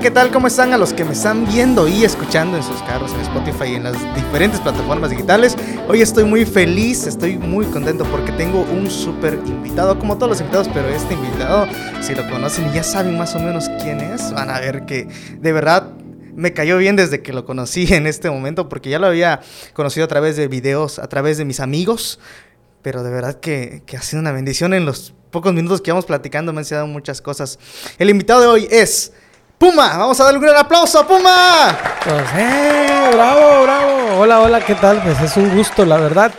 ¿qué tal? ¿Cómo están a los que me están viendo y escuchando en sus carros, en Spotify y en las diferentes plataformas digitales? Hoy estoy muy feliz, estoy muy contento porque tengo un súper invitado, como todos los invitados, pero este invitado, si lo conocen y ya saben más o menos quién es, van a ver que de verdad me cayó bien desde que lo conocí en este momento, porque ya lo había conocido a través de videos, a través de mis amigos, pero de verdad que, que ha sido una bendición en los pocos minutos que vamos platicando, me han enseñado muchas cosas. El invitado de hoy es Puma, vamos a darle un gran aplauso a Puma. Pues, eh, bravo, bravo. Hola, hola, ¿qué tal? Pues es un gusto, la verdad.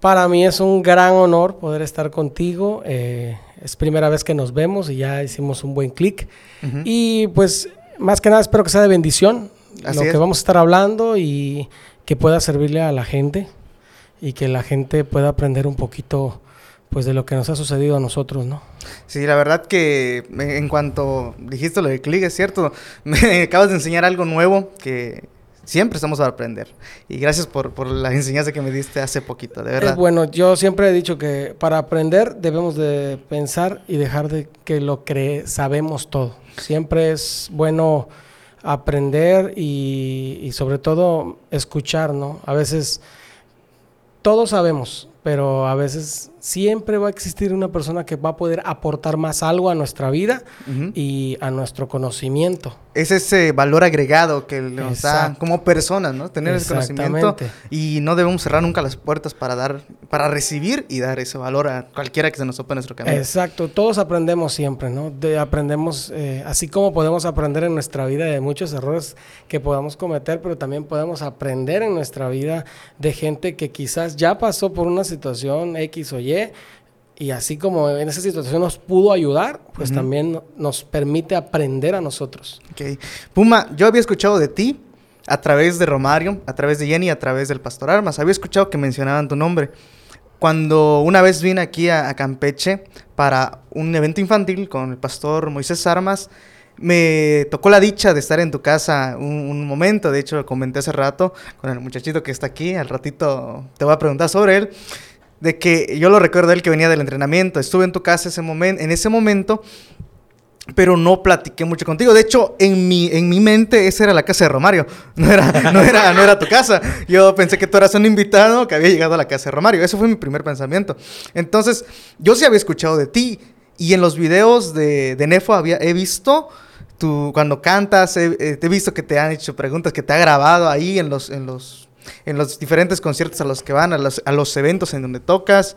Para mí es un gran honor poder estar contigo. Eh, es primera vez que nos vemos y ya hicimos un buen clic. Y pues, más que nada, espero que sea de bendición lo que vamos a estar hablando y que pueda servirle a la gente y que la gente pueda aprender un poquito pues de lo que nos ha sucedido a nosotros, ¿no? Sí, la verdad que en cuanto dijiste lo de click, es cierto, me acabas de enseñar algo nuevo que siempre estamos a aprender. Y gracias por, por la enseñanza que me diste hace poquito, de verdad. bueno, yo siempre he dicho que para aprender debemos de pensar y dejar de que lo cree, sabemos todo. Siempre es bueno aprender y, y sobre todo escuchar, ¿no? A veces todos sabemos, pero a veces siempre va a existir una persona que va a poder aportar más algo a nuestra vida y a nuestro conocimiento. Es ese valor agregado que nos da como personas, ¿no? Tener ese conocimiento y no debemos cerrar nunca las puertas para dar, para recibir y dar ese valor a cualquiera que se nos tope en nuestro camino. Exacto, todos aprendemos siempre, ¿no? De, aprendemos, eh, así como podemos aprender en nuestra vida de muchos errores que podamos cometer, pero también podemos aprender en nuestra vida de gente que quizás ya pasó por una situación X o Y y así como en esa situación nos pudo ayudar, pues también nos permite aprender a nosotros. Ok. Puma, yo había escuchado de ti a través de Romario, a través de Jenny, a través del Pastor Armas. Había escuchado que mencionaban tu nombre. Cuando una vez vine aquí a, Campeche para un evento infantil con el pastor Moisés Armas, me tocó la dicha de estar en tu casa un, un, momento. De hecho, lo comenté hace rato con el muchachito que está aquí. Al ratito te voy a preguntar sobre él de que yo lo recuerdo él que venía del entrenamiento, estuve en tu casa ese momento, en ese momento, pero no platiqué mucho contigo. De hecho, en mi, en mi mente esa era la casa de Romario, no era, no, era, no era tu casa. Yo pensé que tú eras un invitado que había llegado a la casa de Romario. Eso fue mi primer pensamiento. Entonces, yo sí había escuchado de ti y en los videos de, de Nefo había, he visto... Tú, cuando cantas, he, he, visto que te han hecho preguntas, que te ha grabado ahí en los, en los en los diferentes conciertos a los que van, a los, a los eventos en donde tocas.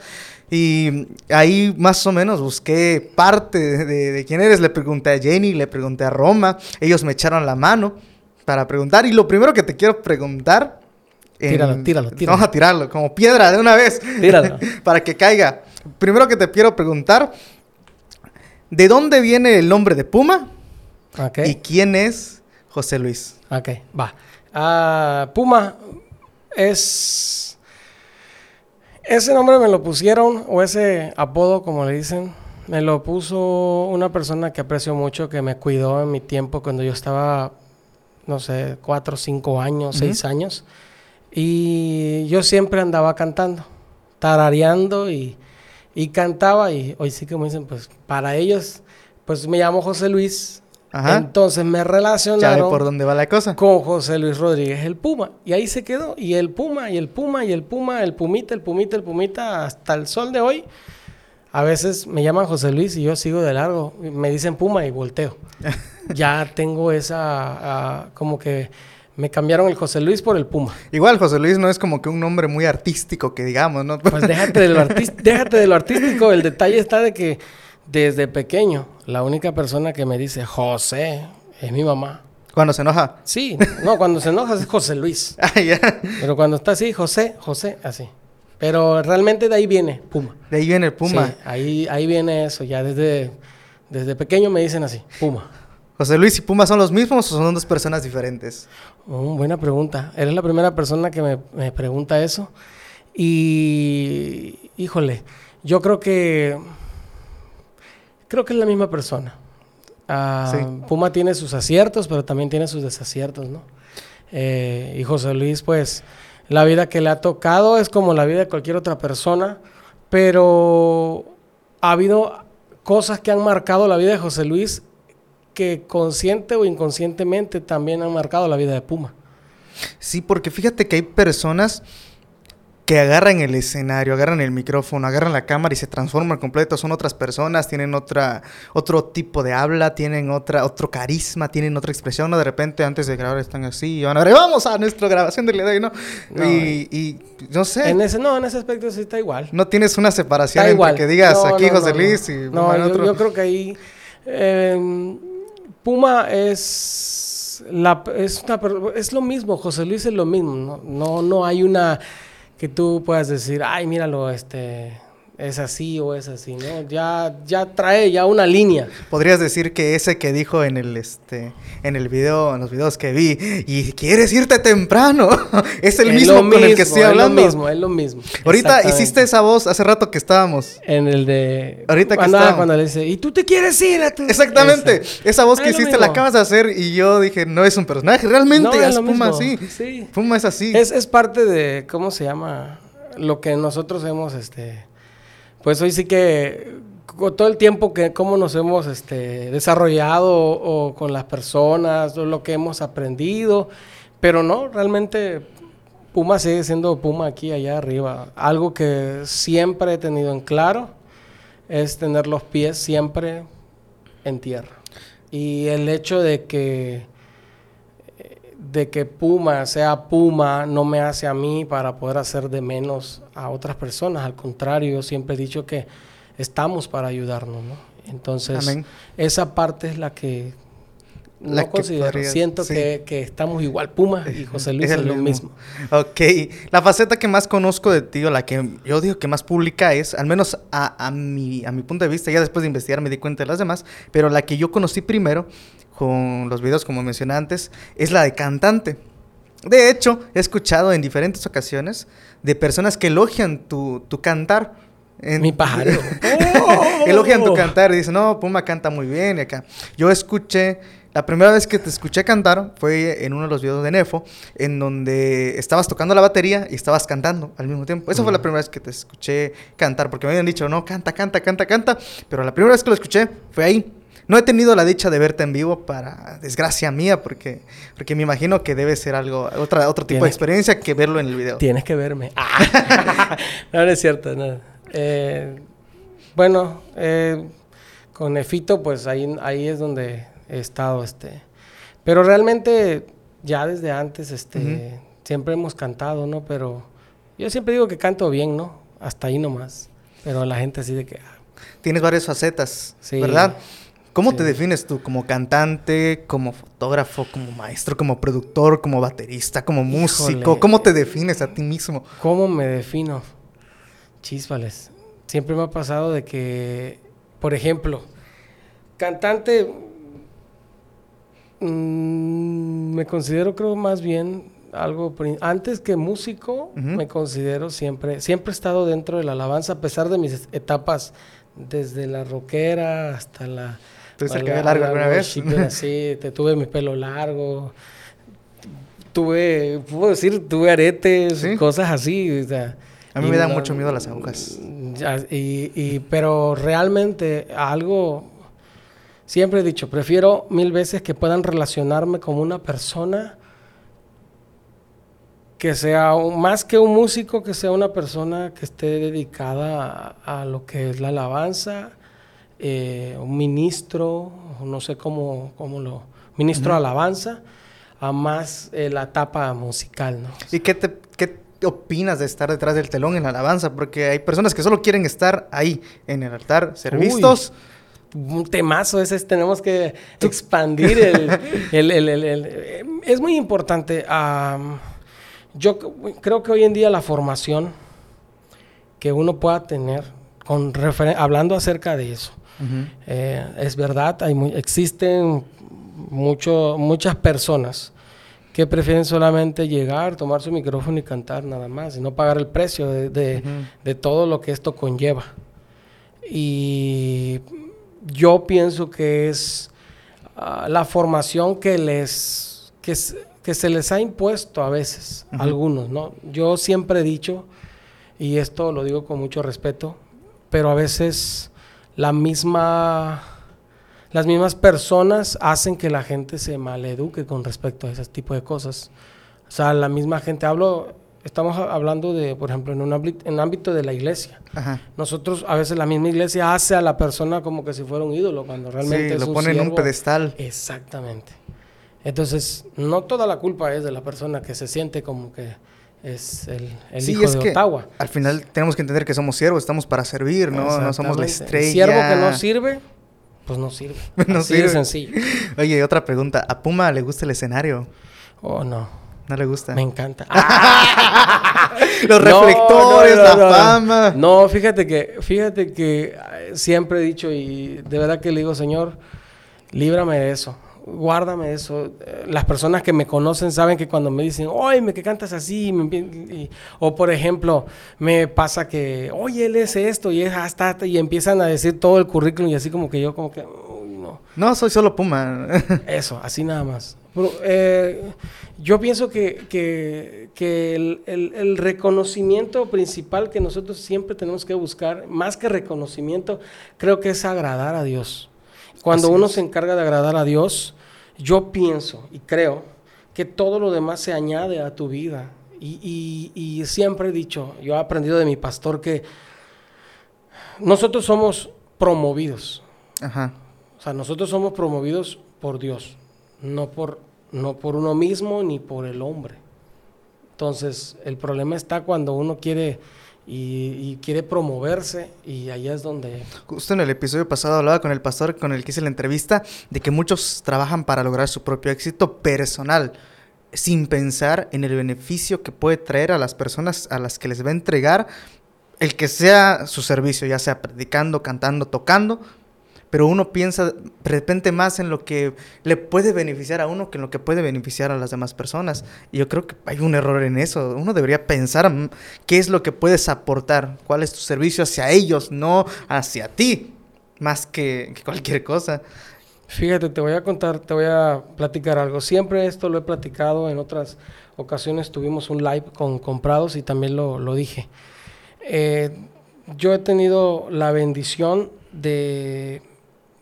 Y ahí más o menos busqué parte de, quién eres. Le pregunté a Jenny, le pregunté a Roma. Ellos me echaron la mano para preguntar. Y lo primero que te quiero preguntar. tíralo, tíralo, tíralo. Vamos a tirarlo, como piedra de una vez. Tíralo. para que caiga. Primero que te quiero preguntar. ¿De dónde viene el nombre de Puma? ¿Y quién es José Luis? Ok, va. Ah, Puma es... Ese nombre me lo pusieron, o ese apodo, como le dicen, me lo puso una persona que aprecio mucho, que me cuidó en mi tiempo cuando yo estaba, no sé, cuatro, cinco años, seis años. Y yo siempre andaba cantando, tarareando y, y cantaba. Y hoy sí que me dicen, pues para ellos, pues me llamo José Luis entonces me relacionaron por dónde va la cosa. con José Luis Rodríguez, el Puma. Y ahí se quedó. Y el Puma, y el Puma, y el Puma, el Pumita, el Pumita, el Pumita, hasta el sol de hoy. A veces me llaman José Luis y yo sigo de largo. Me dicen Puma y volteo. ya tengo esa, ah, como que me cambiaron el José Luis por el Puma. Igual, José Luis no es como que un nombre muy artístico que digamos, ¿no? Pues déjate de lo, déjate de lo artístico. El detalle está de que desde pequeño, la única persona que me dice José es mi mamá. ¿Cuando se enoja? Sí, no, cuando se enoja es José Luis. ah, ya. Pero cuando está así, José, José, así. Pero realmente de ahí viene Puma. De ahí viene el Puma. Sí, ahí, ahí viene eso. Ya desde, desde pequeño me dicen así, Puma. José Luis y Puma son los mismos o son dos personas diferentes? Oh, buena pregunta. Eres la primera persona que me, me pregunta eso. Y, híjole, yo creo que Creo que es la misma persona. Ah, Puma tiene sus aciertos, pero también tiene sus desaciertos, ¿no? Eh, y José Luis, pues, la vida que le ha tocado es como la vida de cualquier otra persona, pero ha habido cosas que han marcado la vida de José Luis que consciente o inconscientemente también han marcado la vida de Puma. Sí, porque fíjate que hay personas que agarran el escenario, agarran el micrófono, agarran la cámara y se transforman completo, son otras personas, tienen otra, otro tipo de habla, tienen otra, otro carisma, tienen otra expresión, ¿no? De repente antes de grabar están así y van a ver, vamos a nuestra grabación del día de hoy, ¿no? y, y, no sé. En ese, no, en ese aspecto sí está igual. No tienes una separación entre que digas aquí José Luis y No, yo, yo, creo que ahí eh, Puma es la es una es lo mismo, José Luis es lo mismo, no, no, no hay una que tú puedas decir, ay, míralo, este, es así o es así, ¿no? Ya, ya trae ya una línea. Podrías decir que ese que dijo en el este en el video, en los videos que vi, y quieres irte temprano, es el mismo, con el que estoy hablando. Es lo mismo, es lo mismo. Ahorita hiciste esa voz hace rato que estábamos. En el de Ahorita que estábamos. cuando le dice, "¿Y tú te quieres ir a tu Exactamente. Esa, voz que hiciste la acabas de hacer y yo dije, "No es un personaje, realmente es, Puma así." Sí. Puma es así. Es, es parte de ¿cómo se llama? Lo que nosotros hemos este pues hoy sí que todo el tiempo que cómo nos hemos este, desarrollado o, con las personas, o lo que hemos aprendido, pero no, realmente Puma sigue siendo Puma aquí, allá arriba. Algo que siempre he tenido en claro es tener los pies siempre en tierra. Y el hecho de que de que Puma sea Puma no me hace a mí para poder hacer de menos a otras personas. Al contrario, yo siempre he dicho que estamos para ayudarnos, ¿no? Entonces, esa parte es la que no considero. Siento que, estamos igual. Puma y José Luis es, lo mismo. Ok. La faceta que más conozco de ti, o la que yo digo que más pública es, al menos a, a, mi, a mi punto de vista, ya después de investigar me di cuenta de las demás, pero la que yo conocí primero con los videos, como mencioné antes, es la de cantante. De hecho, he escuchado en diferentes ocasiones de personas que elogian tu, tu cantar. En, Mi pájaro. elogian tu cantar y dicen, no, Puma canta muy bien. Y acá. Yo escuché, la primera vez que te escuché cantar fue en uno de los videos de Nefo, en donde estabas tocando la batería y estabas cantando al mismo tiempo. Esa fue la mm. primera vez que te escuché cantar, porque me habían dicho, no, canta, canta, canta, canta. Pero la primera vez que lo escuché fue ahí. No he tenido la dicha de verte en vivo para desgracia mía, porque, porque me imagino que debe ser algo, otra, otro tipo de experiencia que verlo en el video. Tienes que verme. no, no es cierto, no. Eh, bueno, eh, con Efito, pues ahí, ahí es donde he estado, este. Pero realmente, ya desde antes, este, siempre hemos cantado, ¿no? Pero yo siempre digo que canto bien, ¿no? Hasta ahí nomás. Pero la gente así de que... Ah. Tienes varias facetas, sí. ¿verdad? ¿Cómo te defines tú? ¿Como cantante, como fotógrafo, como maestro, como productor, como baterista, como músico? ¿Cómo te defines a ti mismo? ¿Cómo me defino? Chíspales. Siempre me ha pasado de que, por ejemplo, cantante, mmm, me considero creo más bien algo antes que músico, me considero siempre, siempre he estado dentro de la alabanza a pesar de mis etapas desde la rockera hasta la ¿Tuviste el cabello largo alguna vez? Sí, te tuve mi pelo largo. Tuve, puedo decir, tuve aretes, cosas así. a mí me da mucho miedo las agujas. Y, y, pero realmente algo, siempre he dicho, prefiero mil veces que puedan relacionarme con una persona que sea más que un músico, que sea una persona que esté dedicada a lo que es la alabanza eh, un ministro, no sé cómo, cómo lo, ministro de alabanza, a más eh, la etapa musical, ¿no? ¿Y qué te, qué opinas de estar detrás del telón en la alabanza? Porque hay personas que solo quieren estar ahí, en el altar, ser vistos. Un temazo ese, tenemos que expandir el, el, el, Es muy importante. yo creo que hoy en día la formación que uno pueda tener, con hablando acerca de eso, eh, es verdad, hay existen mucho, muchas personas que prefieren solamente llegar, tomar su micrófono y cantar nada más, y no pagar el precio de, todo lo que esto conlleva. Y yo pienso que es ah, la formación que les que, que, se les ha impuesto a veces, algunos, ¿no? Yo siempre he dicho, y esto lo digo con mucho respeto, pero a veces la misma las mismas personas hacen que la gente se maleduque con respecto a ese tipo de cosas. O sea, la misma gente, hablo, estamos hablando de, por ejemplo, en un ámbito, en ámbito de la iglesia. Nosotros, a veces la misma iglesia hace a la persona como que si fuera un ídolo, cuando realmente sí, lo pone en un pedestal. Exactamente. Entonces, no toda la culpa es de la persona que se siente como que es el, el hijo es de que Ottawa. Al final tenemos que entender que somos siervos, estamos para servir, ¿no? No somos la estrella. El siervo que no sirve, pues no sirve. no Así sirve. de sencillo. Oye, otra pregunta. ¿A Puma le gusta el escenario? Oh, no. ¿No le gusta? Me encanta. Los reflectores, la fama. No, fíjate que, fíjate que eh, siempre he dicho y de verdad que le digo, Señor, líbrame de eso guárdame eso. Las personas que me conocen saben que cuando me dicen, oye, que cantas así, o por ejemplo, me pasa que, oye, él es esto y es hasta, y empiezan a decir todo el currículum y así como que yo como que, no. No, soy solo Puma. eso, así nada más. Eh, yo pienso que, que, el, el, reconocimiento principal que nosotros siempre tenemos que buscar, más que reconocimiento, creo que es agradar a Dios. Cuando uno se encarga de agradar a Dios, yo pienso y creo que todo lo demás se añade a tu vida. Y, siempre he dicho, yo he aprendido de mi pastor que nosotros somos promovidos. Ajá. O sea, nosotros somos promovidos por Dios, no por, no por uno mismo ni por el hombre. Entonces, el problema está cuando uno quiere y, quiere promoverse y allá es donde... Justo en el episodio pasado hablaba con el pastor con el que hice la entrevista de que muchos trabajan para lograr su propio éxito personal sin pensar en el beneficio que puede traer a las personas a las que les va a entregar el que sea su servicio, ya sea predicando, cantando, tocando, pero uno piensa de repente más en lo que le puede beneficiar a uno que en lo que puede beneficiar a las demás personas. Y yo creo que hay un error en eso. Uno debería pensar qué es lo que puedes aportar, cuál es tu servicio hacia ellos, no hacia ti, más que, cualquier cosa. Fíjate, te voy a contar, te voy a platicar algo. Siempre esto lo he platicado, en otras ocasiones tuvimos un live con comprados y también lo, dije. Eh, yo he tenido la bendición de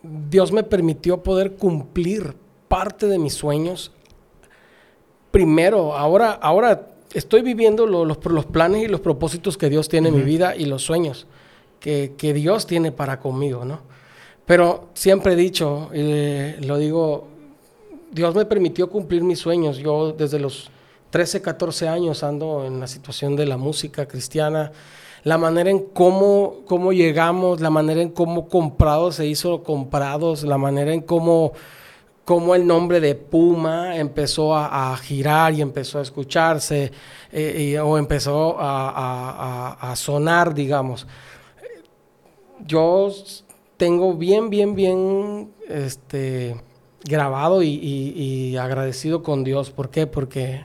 Dios me permitió poder cumplir parte de mis sueños. Primero, ahora, ahora estoy viviendo los, los, planes y los propósitos que Dios tiene en mi vida y los sueños que, Dios tiene para conmigo, ¿no? Pero siempre he dicho, y lo digo, Dios me permitió cumplir mis sueños. Yo desde los 13, 14 años ando en la situación de la música cristiana la manera en cómo, cómo llegamos, la manera en cómo comprados se hizo comprados, la manera en cómo, cómo el nombre de Puma empezó a, girar y empezó a escucharse eh, o empezó a, sonar, digamos. Yo tengo bien, bien, bien este, grabado y, y agradecido con Dios. ¿Por qué? Porque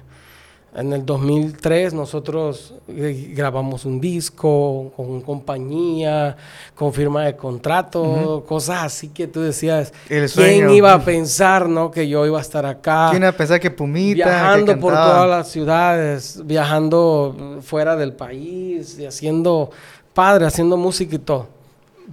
en el 2003 nosotros eh, grabamos un disco con compañía, con firma de contrato, cosas así que tú decías, ¿quién iba a pensar no, que yo iba a estar acá? ¿Quién iba a pensar que Pumita? Viajando por todas las ciudades, viajando fuera del país, y haciendo padre, haciendo música y todo.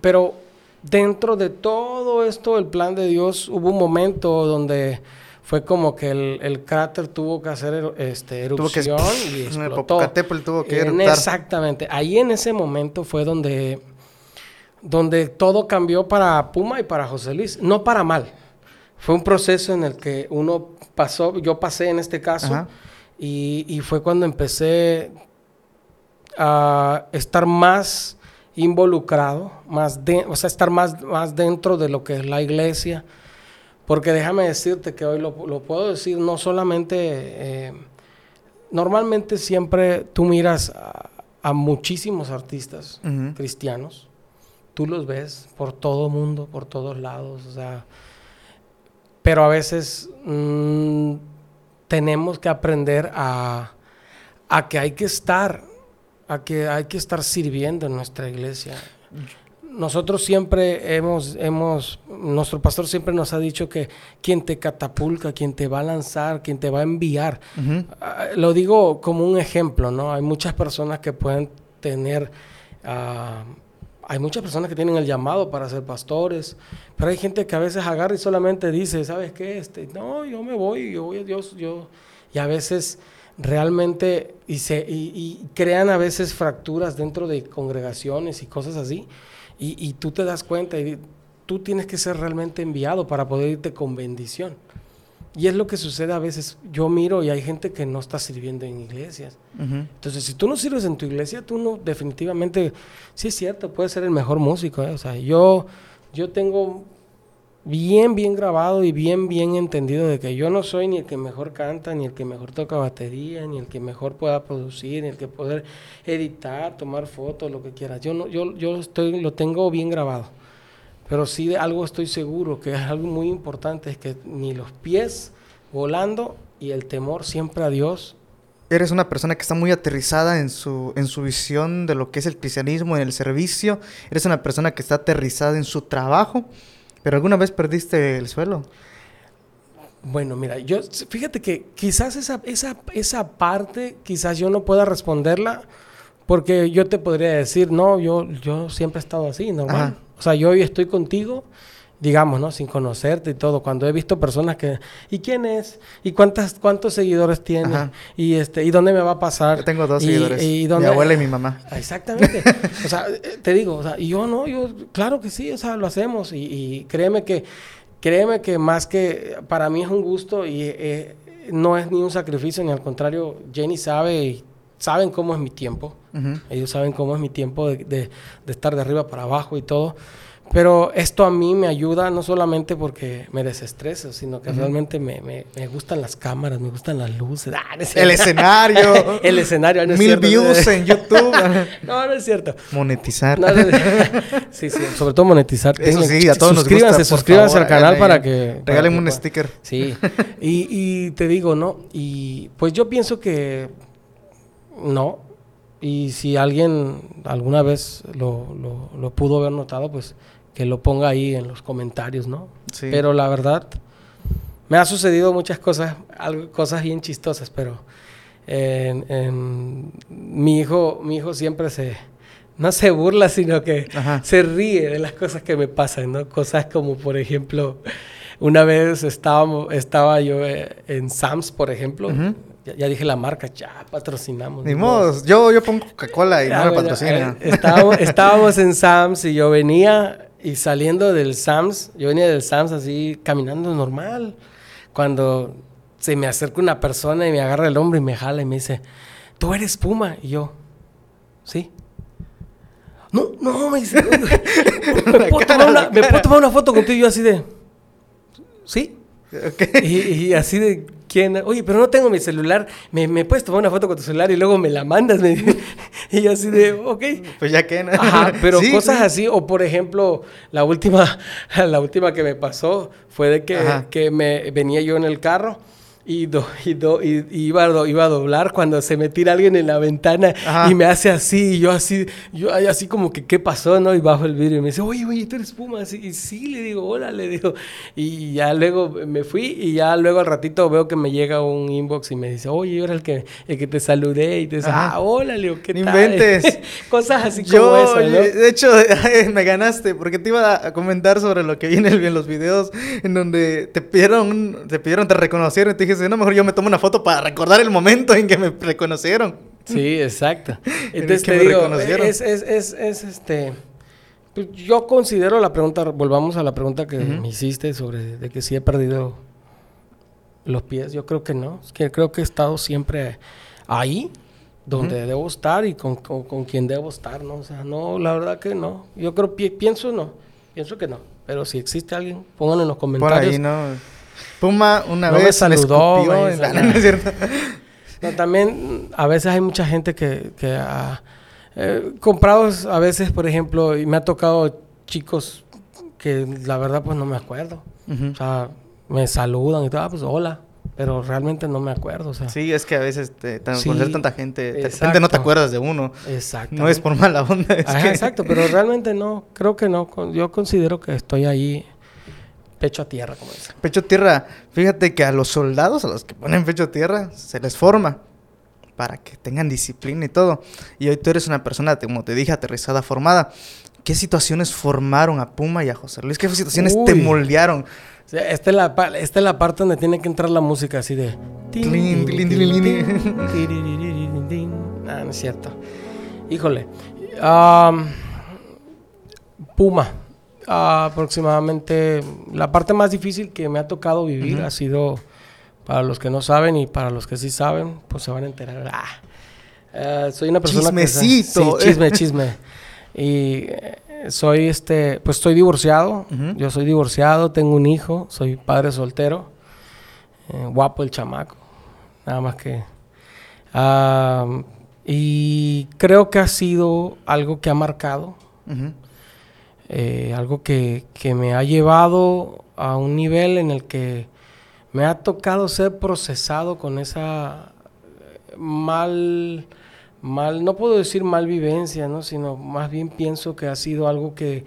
Pero dentro de todo esto, el plan de Dios, hubo un momento donde fue como que el, cráter tuvo que hacer este, erupción y explotó. El tuvo que Exactamente. Ahí en ese momento fue donde, donde todo cambió para Puma y para José Luis. No para mal. Fue un proceso en el que uno pasó, yo pasé en este caso, y, fue cuando empecé a estar más involucrado, más de, o sea, estar más, más dentro de lo que es la iglesia porque déjame decirte que hoy lo, puedo decir no solamente, eh, normalmente siempre tú miras a, muchísimos artistas cristianos, tú los ves por todo mundo, por todos lados, o sea, pero a veces mm, tenemos que aprender a, a que hay que estar, a que hay que estar sirviendo en nuestra iglesia nosotros siempre hemos, hemos, nuestro pastor siempre nos ha dicho que quien te catapulta, quien te va a lanzar, quien te va a enviar. Ah, lo digo como un ejemplo, ¿no? Hay muchas personas que pueden tener, uh, hay muchas personas que tienen el llamado para ser pastores, pero hay gente que a veces agarra y solamente dice, ¿sabes qué? Este, no, yo me voy, yo voy a Dios, yo... Y a veces realmente, y, se, y, crean a veces fracturas dentro de congregaciones y cosas así, y, y tú te das cuenta y tú tienes que ser realmente enviado para poder irte con bendición. Y es lo que sucede a veces. Yo miro y hay gente que no está sirviendo en iglesias. Entonces, si tú no sirves en tu iglesia, tú no, definitivamente, sí es cierto, puedes ser el mejor músico. ¿eh? O sea, yo, yo tengo bien, bien grabado y bien, bien entendido de que yo no soy ni el que mejor canta, ni el que mejor toca batería, ni el que mejor pueda producir, ni el que poder editar, tomar fotos, lo que quieras. Yo, no, yo, yo estoy, lo tengo bien grabado. Pero sí de algo estoy seguro, que es algo muy importante, es que ni los pies volando y el temor siempre a Dios. Eres una persona que está muy aterrizada en su, en su visión de lo que es el cristianismo, en el servicio. Eres una persona que está aterrizada en su trabajo. Pero alguna vez perdiste el suelo. Bueno, mira, yo fíjate que quizás esa, esa, esa parte, quizás yo no pueda responderla, porque yo te podría decir, no, yo, yo siempre he estado así, normal. O sea, yo hoy estoy contigo, digamos, ¿no? Sin conocerte y todo. Cuando he visto personas que, ¿y quién es? ¿Y cuántas, cuántos seguidores tiene? Y este, ¿y dónde me va a pasar? Yo tengo dos seguidores. ¿y Mi abuela y mi mamá. Exactamente. o sea, eh, te digo, o sea, y yo no, yo, claro que sí, o sea, lo hacemos. Y, créeme que, créeme que más que, para mí es un gusto y eh, no es ni un sacrificio, ni al contrario, Jenny sabe y saben cómo es mi tiempo. Ellos saben cómo es mi tiempo de, de, estar de arriba para abajo y todo. Pero esto a mí me ayuda no solamente porque me desestreso, sino que realmente me, me, me, gustan las cámaras, me gustan las luces. Ah, el escenario. el escenario. No Mil views en YouTube. no, no es cierto. Monetizar. sí, sí, sobre todo monetizar. Eso sí, a todos suscríbanse, nos gusta, suscríbanse al canal para que... Regálenme un sticker. Sí. Y, y te digo, ¿no? Y pues yo pienso que no. Y si alguien alguna vez lo, lo, pudo haber notado, pues que lo ponga ahí en los comentarios, ¿no? Pero la verdad, me ha sucedido muchas cosas, cosas bien chistosas, pero mi, hijo, mi hijo siempre se, no se burla, sino que se ríe de las cosas que me pasan, ¿no? Cosas como, por ejemplo, una vez estábamos, estaba yo eh, en Sams, por ejemplo, ya, dije la marca, ya patrocinamos. Ni modo, yo, yo pongo Coca-Cola y no me patrocina. Eh, estábamos, estábamos en Sam's y yo venía y saliendo del Sam's, yo venía del Sam's así caminando normal. Cuando se me acerca una persona y me agarra el hombro y me jala y me dice, tú eres Puma. Y yo, sí. No, no, me dice, ¿me, puedo tomar una, ¿me puedo tomar una foto contigo? Y yo así de, sí. Y, así de, ¿quién? Oye, pero no tengo mi celular. ¿Me, ¿Me, puedes tomar una foto con tu celular y luego me la mandas? y yo así de, ok. Pues ya que, ¿no? Ajá, pero cosas así. O por ejemplo, la última, la última que me pasó fue de que, que me venía yo en el carro y, do, y, do, y, iba, a iba a doblar cuando se me tira alguien en la ventana y me hace así, y yo así, yo así como que, ¿qué pasó? ¿no? Y bajo el vidrio y me dice, oye, oye, tú eres Puma. Y sí, le digo, hola, le digo. Y ya luego me fui y ya luego al ratito veo que me llega un inbox y me dice, oye, yo era el que, el que te saludé y te dice, ah, hola, le digo, ¿qué tal? Inventes. Cosas así como eso, ¿no? De hecho, me ganaste porque te iba a comentar sobre lo que viene en los videos en donde te pidieron, te pidieron, te reconocieron y te dije, no, mejor yo me tomo una foto para recordar el momento en que me reconocieron. Sí, exacto. Entonces te digo, es, es, es, es, este... Pues, yo considero la pregunta, volvamos a la pregunta que me hiciste sobre de que si he perdido los pies. Yo creo que no. Es que creo que he estado siempre ahí, donde debo estar y con, con, quien debo estar, ¿no? O sea, no, la verdad que no. Yo creo, pienso no. Pienso que no. Pero si existe alguien, pónganlo en los comentarios. Por ahí, ¿no? Puma una vez me saludó. también a veces hay mucha gente que, que ha eh, comprado a veces, por ejemplo, y me ha tocado chicos que la verdad pues no me acuerdo. O sea, me saludan y todo, ah, pues hola. Pero realmente no me acuerdo, o sea. Sí, es que a veces te, conocer tanta gente, de repente no te acuerdas de uno. Exacto. No es por mala onda. Exacto, pero realmente no, creo que no. Yo considero que estoy ahí pecho a tierra, como dicen. Pecho a tierra. Fíjate que a los soldados, a los que ponen pecho a tierra, se les forma para que tengan disciplina y todo. Y hoy tú eres una persona, como te dije, aterrizada, formada. ¿Qué situaciones formaron a Puma y a José Luis? ¿Qué situaciones te moldearon? esta, es la, esta es la parte donde tiene que entrar la música así de... Ah, no es cierto. Híjole. Puma. Aproximadamente la parte más difícil que me ha tocado vivir ha sido, para los que no saben y para los que sí saben, pues se van a enterar. Ah, eh, soy una persona Chismecito. sí, chisme, chisme. Y eh, soy este, pues estoy divorciado. Yo soy divorciado, tengo un hijo, soy padre soltero. Eh, guapo el chamaco. Nada más que. y creo que ha sido algo que ha marcado. Eh, algo que, que me ha llevado a un nivel en el que me ha tocado ser procesado con esa mal mal, no puedo decir mal vivencia, ¿no? sino más bien pienso que ha sido algo que,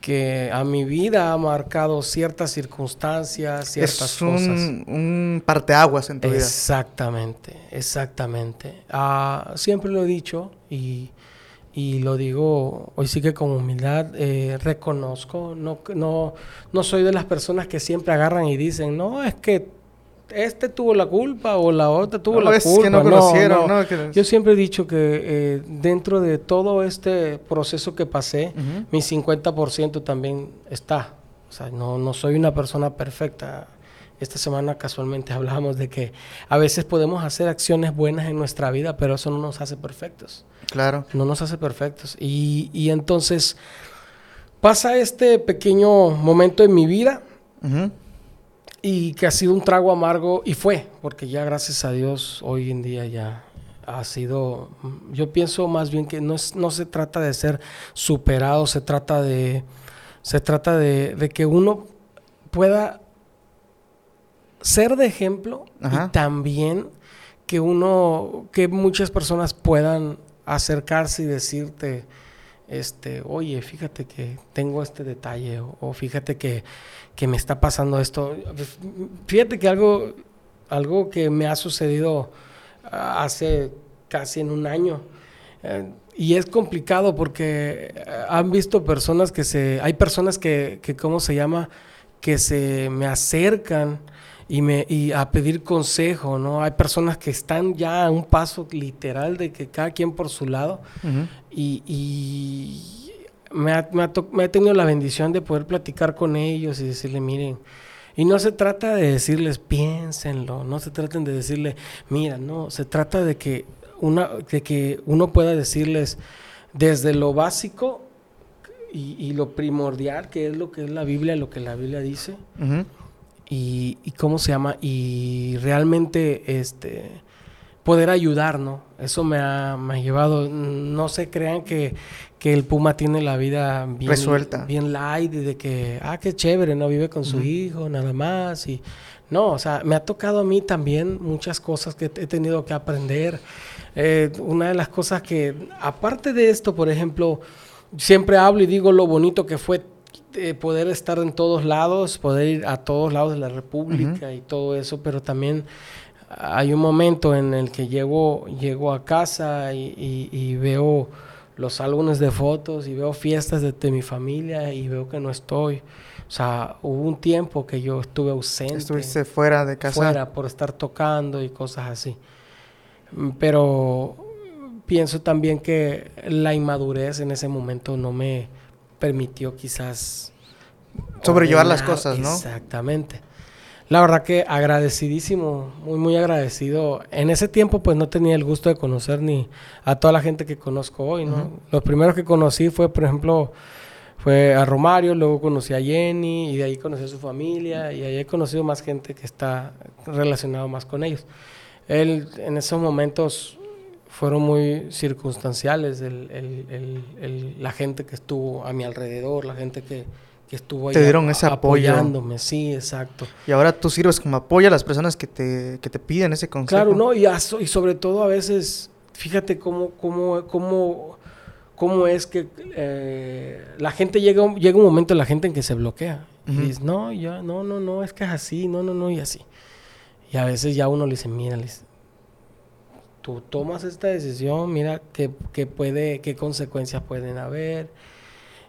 que a mi vida ha marcado ciertas circunstancias, ciertas es un, cosas. Un parteaguas en tu vida. Exactamente, exactamente. Ah, siempre lo he dicho y, y, lo digo hoy sí que con humildad eh, reconozco, no, no, no soy de las personas que siempre agarran y dicen, no, es que este tuvo la culpa o la otra tuvo la culpa. no conocieron, no, Yo siempre he dicho que eh, dentro de todo este proceso que pasé, mi 50% también está. O sea, no, no soy una persona perfecta. Esta semana casualmente hablábamos de que a veces podemos hacer acciones buenas en nuestra vida, pero eso no nos hace perfectos. Claro. No nos hace perfectos. Y, y entonces pasa este pequeño momento en mi vida y que ha sido un trago amargo y fue, porque ya gracias a Dios hoy en día ya ha sido, yo pienso más bien que no, es, no se trata de ser superado, se trata de, se trata de, que uno pueda ser de ejemplo y también que uno, que muchas personas puedan acercarse y decirte, este, oye, fíjate que tengo este detalle, o, fíjate que, me está pasando esto. Fíjate que algo, algo que me ha sucedido ah, hace casi en un año. Eh, y es complicado porque eh, han visto personas que se, hay personas que, que ¿cómo se llama? Que se me acercan y, me, y a pedir consejo, ¿no? Hay personas que están ya a un paso literal de que cada quien por su lado. Y, y, me, ha, me, me ha tenido la bendición de poder platicar con ellos y decirle, miren, y no se trata de decirles, piénsenlo, no se traten de decirle, mira, no, se trata de que, una, de que uno pueda decirles desde lo básico y, lo primordial, que es lo que es la Biblia, lo que la Biblia dice, y, cómo se llama, y realmente este poder ayudar, ¿no? Eso me ha, llevado, no se crean que, el Puma tiene la vida bien resuelta, bien light, y de que, ah, qué chévere, ¿no? Vive con su hijo, nada más, y no, o sea, me ha tocado a mí también muchas cosas que he tenido que aprender. Eh, una de las cosas que, aparte de esto, por ejemplo, siempre hablo y digo lo bonito que fue poder estar en todos lados, poder ir a todos lados de la República y todo eso, pero también hay un momento en el que llego, llego a casa y, veo los álbumes de fotos y veo fiestas de, mi familia y veo que no estoy. O sea, hubo un tiempo que yo estuve ausente. Estuviste fuera de casa. Fuera por estar tocando y cosas así. Pero pienso también que la inmadurez en ese momento no me permitió quizás sobrellevar las cosas, ¿no? Exactamente. La verdad que agradecidísimo, muy muy agradecido. En ese tiempo pues no tenía el gusto de conocer ni a toda la gente que conozco hoy, ¿no? Los primeros que conocí fue, por ejemplo, fue a Romario, luego conocí a Jenny y de ahí conocí a su familia y ahí he conocido más gente que está relacionado más con ellos. Él en esos momentos fueron muy circunstanciales la gente que estuvo a mi alrededor, la gente que, estuvo ahí te dieron ese apoyándome, sí, exacto. Y ahora tú sirves como apoyo a las personas que te, que te piden ese consejo. Claro, no, y, y sobre todo a veces, fíjate cómo, cómo, cómo, cómo es que eh, la gente llega, llega un momento en la gente en que se bloquea. Y dice, no, ya, no, no, no, es que es así, no, no, no, y así. Y a veces ya uno le dice, mira, le dice, tú tomas esta decisión, mira qué, puede, qué consecuencias pueden haber.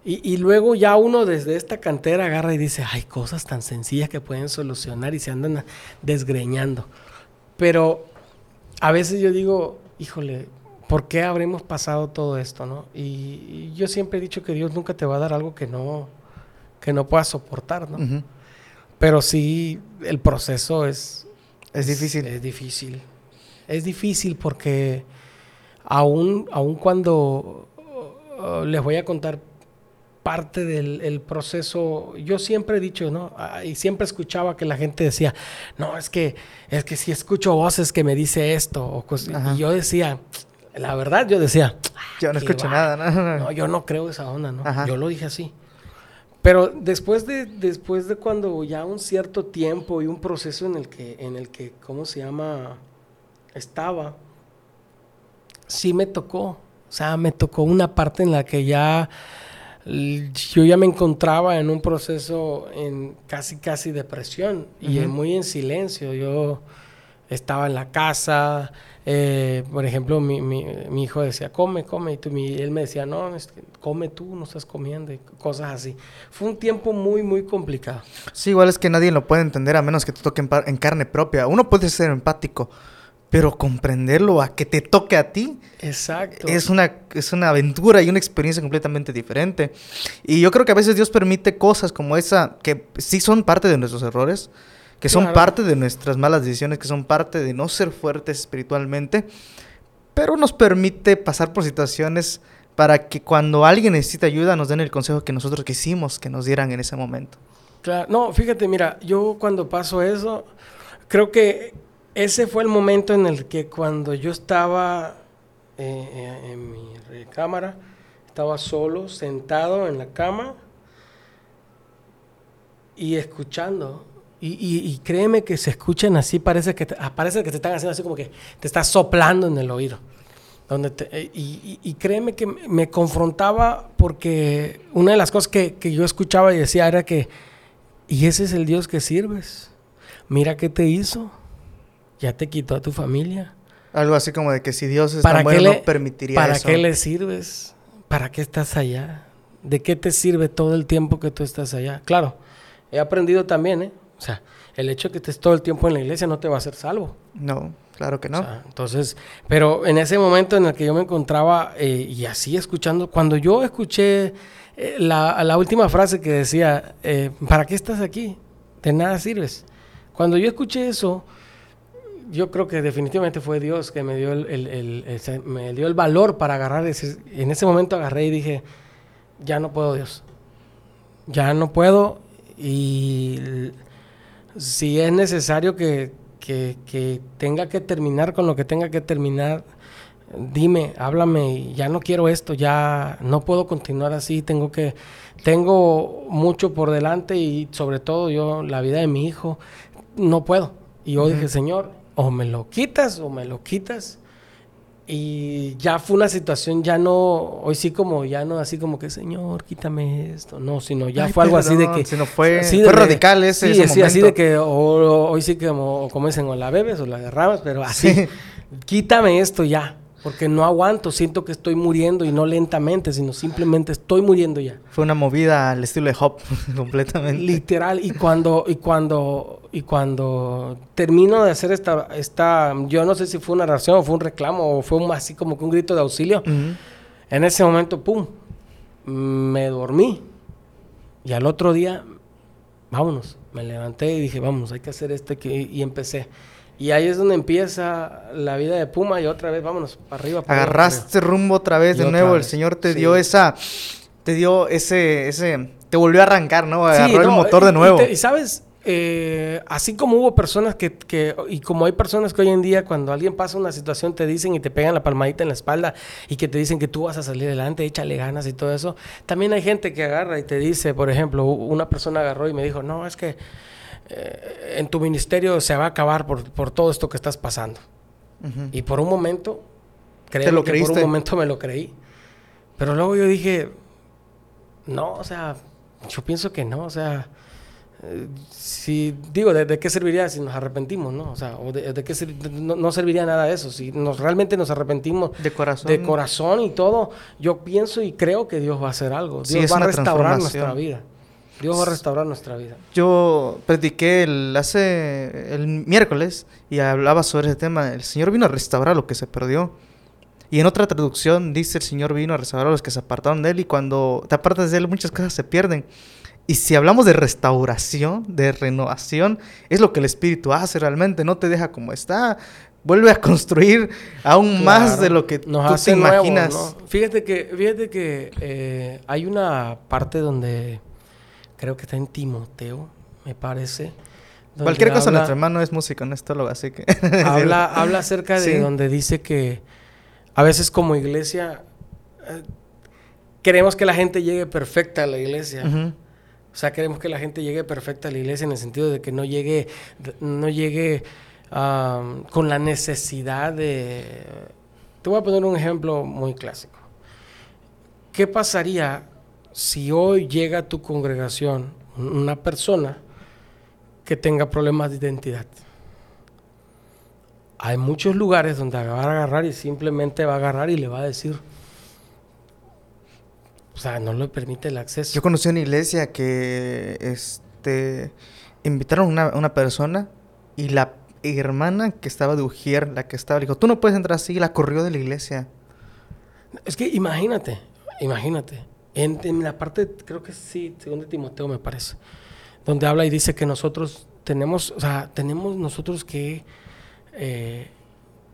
Y, y, luego ya uno desde esta cantera agarra y dice, hay cosas tan sencillas que pueden solucionar y se andan desgreñando. Pero a veces yo digo, híjole, ¿por qué habremos pasado todo esto? ¿no? Y, yo siempre he dicho que Dios nunca te va a dar algo que no, que no puedas soportar. ¿no? Pero sí, el proceso es... Es difícil. Es, difícil. Es difícil porque aún, aún cuando uh, les voy a contar parte del proceso, yo siempre he dicho, ¿no? Ah, y siempre escuchaba que la gente decía, no, es que, es que si escucho voces que me dice esto, o y yo decía, la verdad, yo decía, yo no escucho nada, ¿no? no, yo no creo esa onda, ¿no? Yo lo dije así. Pero después de, después de cuando ya un cierto tiempo y un proceso en el que, en el que, ¿cómo se llama? Estaba, sí me tocó. O sea, me tocó una parte en la que ya yo ya me encontraba en un proceso en casi, casi depresión y muy en silencio. Yo estaba en la casa, eh, por ejemplo, mi, mi, mi, hijo decía, come, come, y, tú, él me decía, no, come tú, no estás comiendo, y cosas así. Fue un tiempo muy, muy complicado. Sí, igual es que nadie lo puede entender a menos que te toque en, carne propia. Uno puede ser empático, pero comprenderlo a que te toque a ti. Exacto. Es una, es una aventura y una experiencia completamente diferente. Y yo creo que a veces Dios permite cosas como esa, que sí son parte de nuestros errores, que son parte de nuestras malas decisiones, que son parte de no ser fuertes espiritualmente, pero nos permite pasar por situaciones para que cuando alguien necesita ayuda nos den el consejo que nosotros quisimos que nos dieran en ese momento. Claro, no, fíjate, mira, yo cuando paso eso, creo que ese fue el momento en el que cuando yo estaba eh, eh, en mi recámara, estaba solo, sentado en la cama y escuchando y, créeme que se escuchan así, parece que, te, ah, parece que te están haciendo así como que te estás soplando en el oído. Donde eh, y, créeme que me confrontaba porque una de las cosas que, yo escuchaba y decía era que, y ese es el Dios que sirves. Mira qué te hizo. Ya te quitó a tu familia. Algo así como de que si Dios es tan bueno, no permitiría ¿Para eso. qué le sirves? ¿Para qué estás allá? ¿De qué te sirve todo el tiempo que tú estás allá? Claro, he aprendido también, ¿eh? O sea, el hecho de que estés todo el tiempo en la iglesia no te va a hacer salvo. No, claro que no. entonces, pero en ese momento en el que yo me encontraba eh, y así escuchando, cuando yo escuché eh, la, última frase que decía, eh, ¿para qué estás aquí? De nada sirves. Cuando yo escuché eso, yo creo que definitivamente fue Dios que me dio el, me dio el valor para agarrar. Ese, en ese momento agarré y dije, ya no puedo Dios. Ya no puedo y si es necesario que, tenga que terminar con lo que tenga que terminar, dime, háblame, ya no quiero esto, ya no puedo continuar así, tengo que, tengo mucho por delante y sobre todo yo, la vida de mi hijo, no puedo. Y yo dije, Señor, o me lo quitas o me lo quitas. Y ya fue una situación, ya no, hoy sí como, ya no así como que, Señor, quítame esto, no, sino ya fue algo así de que... Sino fue, fue radical ese, sí, sí, así de que hoy sí que como, como dicen, o la bebes o la agarrabas, pero así, quítame esto ya. Porque no aguanto, siento que estoy muriendo y no lentamente, sino simplemente estoy muriendo ya. Fue una movida al estilo de Hop, completamente. Literal, y cuando, y cuando, y cuando termino de hacer esta, esta, yo no sé si fue una reacción o fue un reclamo o fue así como que un grito de auxilio, en ese momento, pum, me dormí. Y al otro día, vámonos, me levanté y dije, vamos, hay que hacer esto y empecé. Y ahí es donde empieza la vida de Puma y otra vez, vámonos, para arriba. Agarraste rumbo otra vez de nuevo, el Señor te dio esa, te dio ese, ese, te volvió a arrancar, ¿no? Agarró el motor de nuevo. Y, sabes, eh, así como hubo personas que, que, y como hay personas que hoy en día cuando alguien pasa una situación te dicen y te pegan la palmadita en la espalda y que te dicen que tú vas a salir adelante, échale ganas y todo eso, también hay gente que agarra y te dice, por ejemplo, una persona agarró y me dijo, no, es que eh, en tu ministerio se va a acabar por, todo esto que estás pasando. Y por un momento, creo que por un momento me lo creí. Pero luego yo dije, no, o sea, yo pienso que no, o sea, eh, si digo, ¿de, qué serviría si nos arrepentimos, no? O sea, o de, qué no, serviría nada de eso. Si nos realmente nos arrepentimos de corazón, de corazón y todo, yo pienso y creo que Dios va a hacer algo. Dios va a restaurar nuestra vida. Dios va a restaurar nuestra vida. Yo prediqué el, hace el miércoles y hablaba sobre ese tema. El Señor vino a restaurar lo que se perdió. Y en otra traducción dice el Señor vino a restaurar a los que se apartaron de Él y cuando te apartas de Él muchas cosas se pierden. Y si hablamos de restauración, de renovación, es lo que el Espíritu hace realmente, no te deja como está, vuelve a construir aún más de lo que Nos tú te imaginas. Fíjate que, fíjate que eh, hay una parte donde creo que está en Timoteo, me parece. Cualquier cosa, nuestro hermano es músico, no es teólogo, así que... habla, habla acerca de donde dice que a veces como iglesia eh, queremos que la gente llegue perfecta a la iglesia. O sea, queremos que la gente llegue perfecta a la iglesia en el sentido de que no llegue, no llegue con la necesidad de... Te voy a poner un ejemplo muy clásico. ¿Qué pasaría si hoy llega a tu congregación una persona que tenga problemas de identidad? Hay muchos lugares donde va a agarrar y simplemente va a agarrar y le va a decir, o sea, no le permite el acceso. Yo conocí una iglesia que este, invitaron a una, persona y la hermana que estaba de Ujier, la que estaba, le dijo, tú no puedes entrar así, y la corrió de la iglesia. Es que imagínate, imagínate. En, la parte, creo que sí, segundo Timoteo me parece, donde habla y dice que nosotros tenemos, o sea, tenemos nosotros que eh,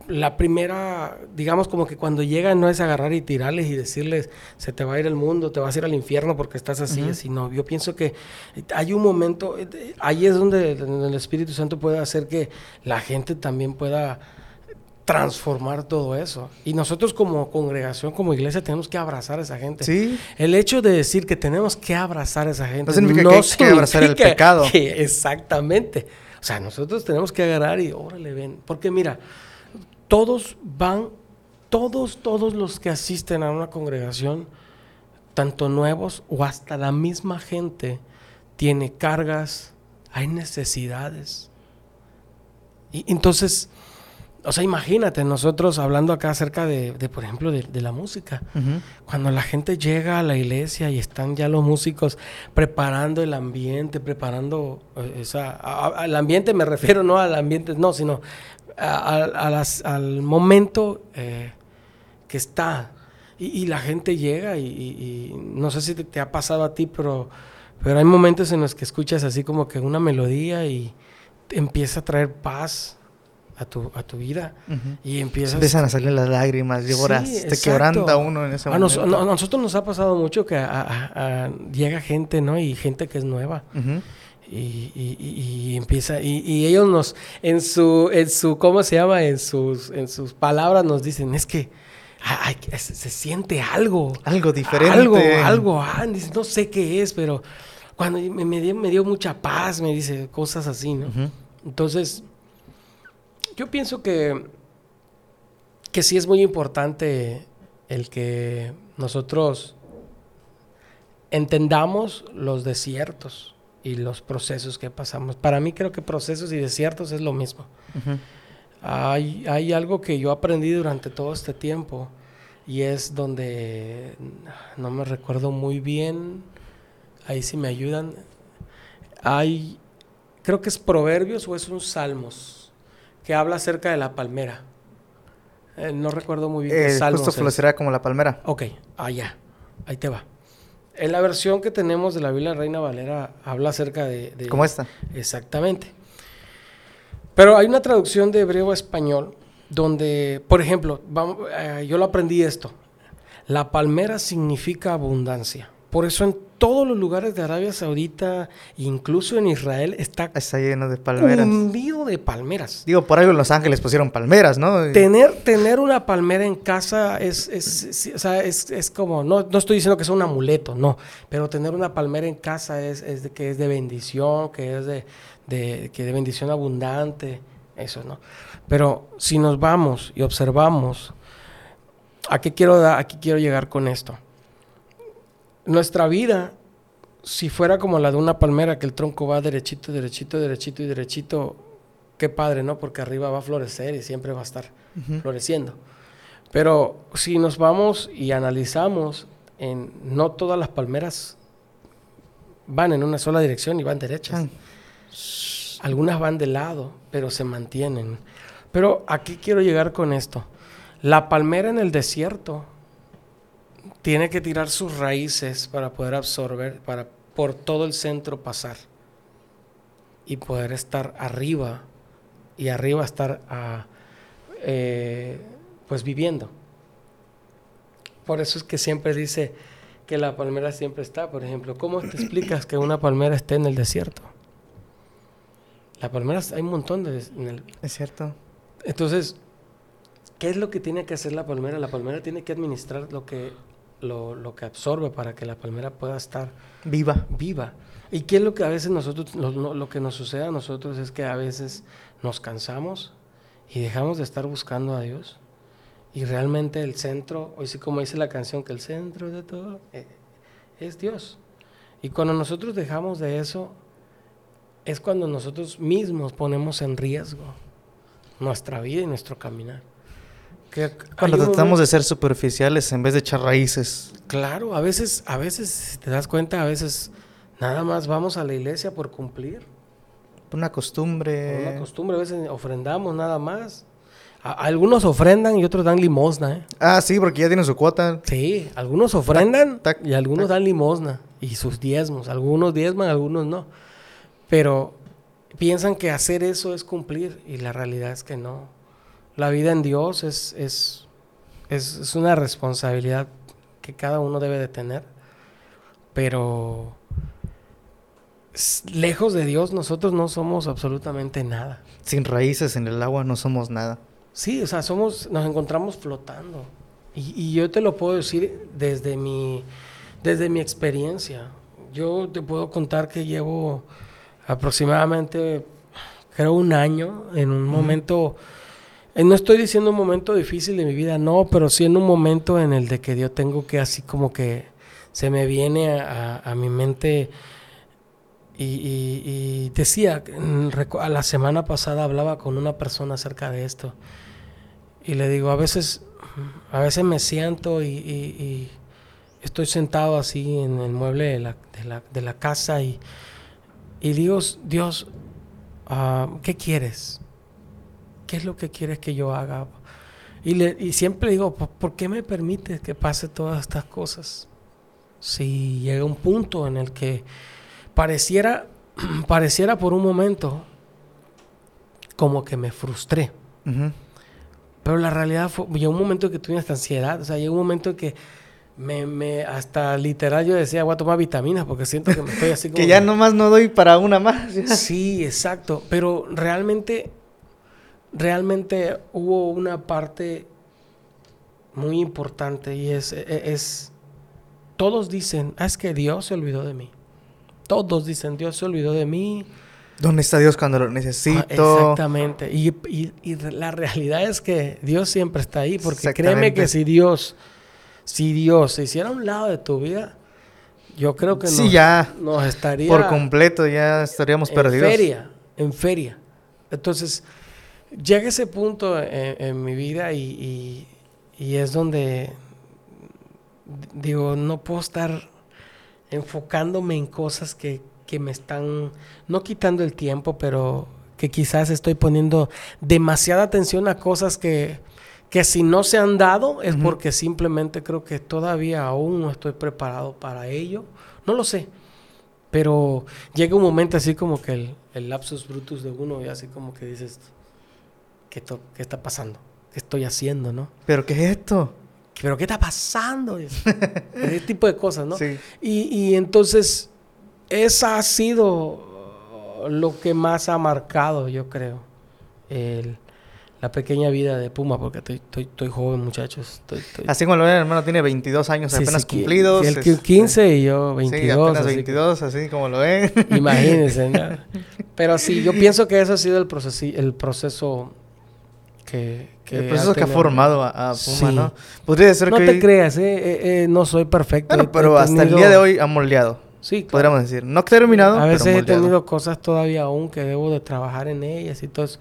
la primera, digamos como que cuando llegan no es agarrar y tirarles y decirles, se te va a ir el mundo, te vas a ir al infierno porque estás así, sino yo pienso que hay un momento, eh, ahí es donde el Espíritu Santo puede hacer que la gente también pueda transformar todo eso. Y nosotros como congregación, como iglesia, tenemos que abrazar a esa gente. Sí. El hecho de decir que tenemos que abrazar a esa gente no significa que hay que abrazar el pecado. exactamente. O sea, nosotros tenemos que agarrar y, órale, ven. Porque mira, todos van, todos, todos los que asisten a una congregación, tanto nuevos o hasta la misma gente, tiene cargas, hay necesidades. Y entonces, o sea, imagínate, nosotros hablando acá acerca de, por ejemplo, de, la música. Cuando la gente llega a la iglesia y están ya los músicos preparando el ambiente, preparando eh, esa, al ambiente me refiero no al ambiente, no, sino al momento eh, que está. Y, la gente llega y, no sé si te, ha pasado a ti, pero, pero hay momentos en los que escuchas así como que una melodía y empieza a traer paz a tu, a tu vida y empiezas... Empiezan a salir las lágrimas, lloras, te quebranta uno en ese momento. a nosotros nos ha pasado mucho que llega gente, ¿no? Y gente que es nueva. Y, empieza, y, ellos nos, en su, en su, ¿cómo se llama? En sus, en sus palabras nos dicen, es que se, siente algo. Algo diferente. Algo, algo, ah, no sé qué es, pero cuando me, dio, me dio mucha paz, me dice cosas así, ¿no? Entonces, yo pienso que, que sí es muy importante el que nosotros entendamos los desiertos y los procesos que pasamos. Para mí creo que procesos y desiertos es lo mismo. hay, hay, algo que yo aprendí durante todo este tiempo y es donde no me recuerdo muy bien, ahí sí me ayudan. Hay, creo que es Proverbios o es un Salmos que habla acerca de la palmera. Eh, no recuerdo muy bien. Eh, Salmos justo florecerá como la palmera. Ok, allá, ahí te va. En la versión que tenemos de la Biblia Reina Valera habla acerca de... ¿Cómo está? Exactamente. Pero hay una traducción de hebreo a español donde, por ejemplo, eh, yo lo aprendí esto. La palmera significa abundancia. Por eso en todos los lugares de Arabia Saudita, incluso en Israel, está, está lleno de palmeras. Hundido de palmeras. Digo, por algo en Los Ángeles pusieron palmeras, ¿no? Tener, tener una palmera en casa es, es, o sea, es, es como, no, no, estoy diciendo que es un amuleto, no, pero tener una palmera en casa es, es de, que es de bendición, que es de, de, que de bendición abundante, eso, ¿no? Pero si nos vamos y observamos, ¿a qué quiero, a qué quiero llegar con esto? Nuestra vida si fuera como la de una palmera, que el tronco va derechito, derechito, derechito y derechito, qué padre, ¿no? Porque arriba va a florecer y siempre va a estar floreciendo. Pero si nos vamos y analizamos, en, no todas las palmeras van en una sola dirección y van derechas. Ah, Algunas van de lado, pero se mantienen. Pero aquí quiero llegar con esto. La palmera en el desierto tiene que tirar sus raíces para poder absorber, para por todo el centro pasar y poder estar arriba y arriba estar ah, eh, pues viviendo. Por eso es que siempre dice que la palmera siempre está. Por ejemplo, ¿cómo te explicas que una palmera esté en el desierto? La palmera, hay un montón de... en el- Es cierto. entonces, ¿qué es lo que tiene que hacer la palmera? La palmera tiene que administrar lo que, lo, lo que absorbe para que la palmera pueda estar Viva. viva. ¿Y qué es lo que a veces nosotros, lo, lo- que nos sucede a nosotros es que a veces nos cansamos y dejamos de estar buscando a Dios? Y realmente el centro, hoy sí como dice la canción, que el centro de todo eh, es Dios. Y cuando nosotros dejamos de eso, es cuando nosotros mismos ponemos en riesgo nuestra vida y nuestro caminar. Que Cuando tratamos de ser superficiales en vez de echar raíces. Claro, a veces, a veces, si te das cuenta, a veces nada más vamos a la iglesia por cumplir. Una costumbre. una costumbre, a veces ofrendamos nada más. A- algunos ofrendan y otros dan limosna, ¿eh? Ah, sí, porque ya tiene su cuota. Sí, algunos ofrendan Tac, tac, y algunos tac. dan limosna y sus diezmos. Algunos diezman, algunos no. Pero piensan que hacer eso es cumplir y la realidad es que no. La vida en Dios es, es, es, es una responsabilidad que cada uno debe de tener. Pero lejos de Dios nosotros no somos absolutamente nada. Sin raíces en el agua no somos nada. Sí, o sea, somos, nos encontramos flotando. Y, y yo te lo puedo decir desde mi, desde mi experiencia. Yo te puedo contar que llevo aproximadamente, creo, un año en un momento, no estoy diciendo un momento difícil de mi vida, no, pero sí en un momento en el de que yo tengo que así como que se me viene a, mi mente y, decía, mm, a la semana pasada hablaba con una persona acerca de esto y le digo, a veces, a veces me siento y, estoy sentado así en el mueble de la, de la- de la casa y, digo, Dios, ah, ¿qué quieres? ¿Qué es lo que quieres que yo haga? Y, le, y siempre digo, "¿Por- ¿por qué me permites que pase todas estas cosas? Si llega un punto en el que pareciera, pareciera por un momento como que me frustré. Pero la realidad fue, llegó un momento en que tuve esta ansiedad, o sea, llegó un momento en que me, me, hasta literal yo decía, voy a tomar vitaminas porque siento que me estoy así como... Que ya nomás no doy para una más. Sí, exacto, pero realmente, realmente hubo una parte muy importante y es, e- es, todos dicen, "Ah, es que Dios se olvidó de mí. Todos dicen, Dios se olvidó de mí. ¿Dónde está Dios cuando lo Ah, necesito? Exactamente. Y, y- y la realidad es que Dios siempre está ahí, porque créeme que si Dios, si Dios se hiciera un lado de tu vida, yo creo que Sí, nos, ya. nos estaría Por completo ya estaríamos en perdidos. feria, en feria. Entonces, llega ese punto en, en mi vida y, y- y es donde digo, no puedo estar enfocándome en cosas que, que me están, no quitando el tiempo, pero que quizás estoy poniendo demasiada atención a cosas que, que si no se han dado es porque simplemente creo que todavía aún no estoy preparado para ello. No lo sé. Pero llega un momento así como que el, el lapsus brutus de uno y así como que dices, ¿qué, qué está pasando? ¿Qué estoy haciendo, no? ¿Pero qué es esto? ¿Pero qué está pasando? Ese tipo de cosas, ¿no? Sí. Y, y entonces, esa ha sido lo que más ha marcado, yo creo, el- la pequeña vida de Puma, porque estoy, estoy, estoy joven, muchachos. Estoy, estoy- Así como lo ven, hermano, tiene 22 años Sí, apenas sí, cumplidos. Él este, 15 y yo Sí, 22. apenas así que- 22, así como lo ven. Imagínense, ¿no? Pero sí, yo pienso que eso ha sido el proceso, el proceso que, que el proceso que ha formado a, Puma, Sí. ¿no? Podría ser No que... te hoy- creas, eh, eh, eh, no soy perfecto. Bueno, he- pero hasta el día de hoy ha moldeado. Sí, claro. podríamos decir. No terminado, A veces pero he tenido cosas todavía aún que debo de trabajar en ellas y todo eso.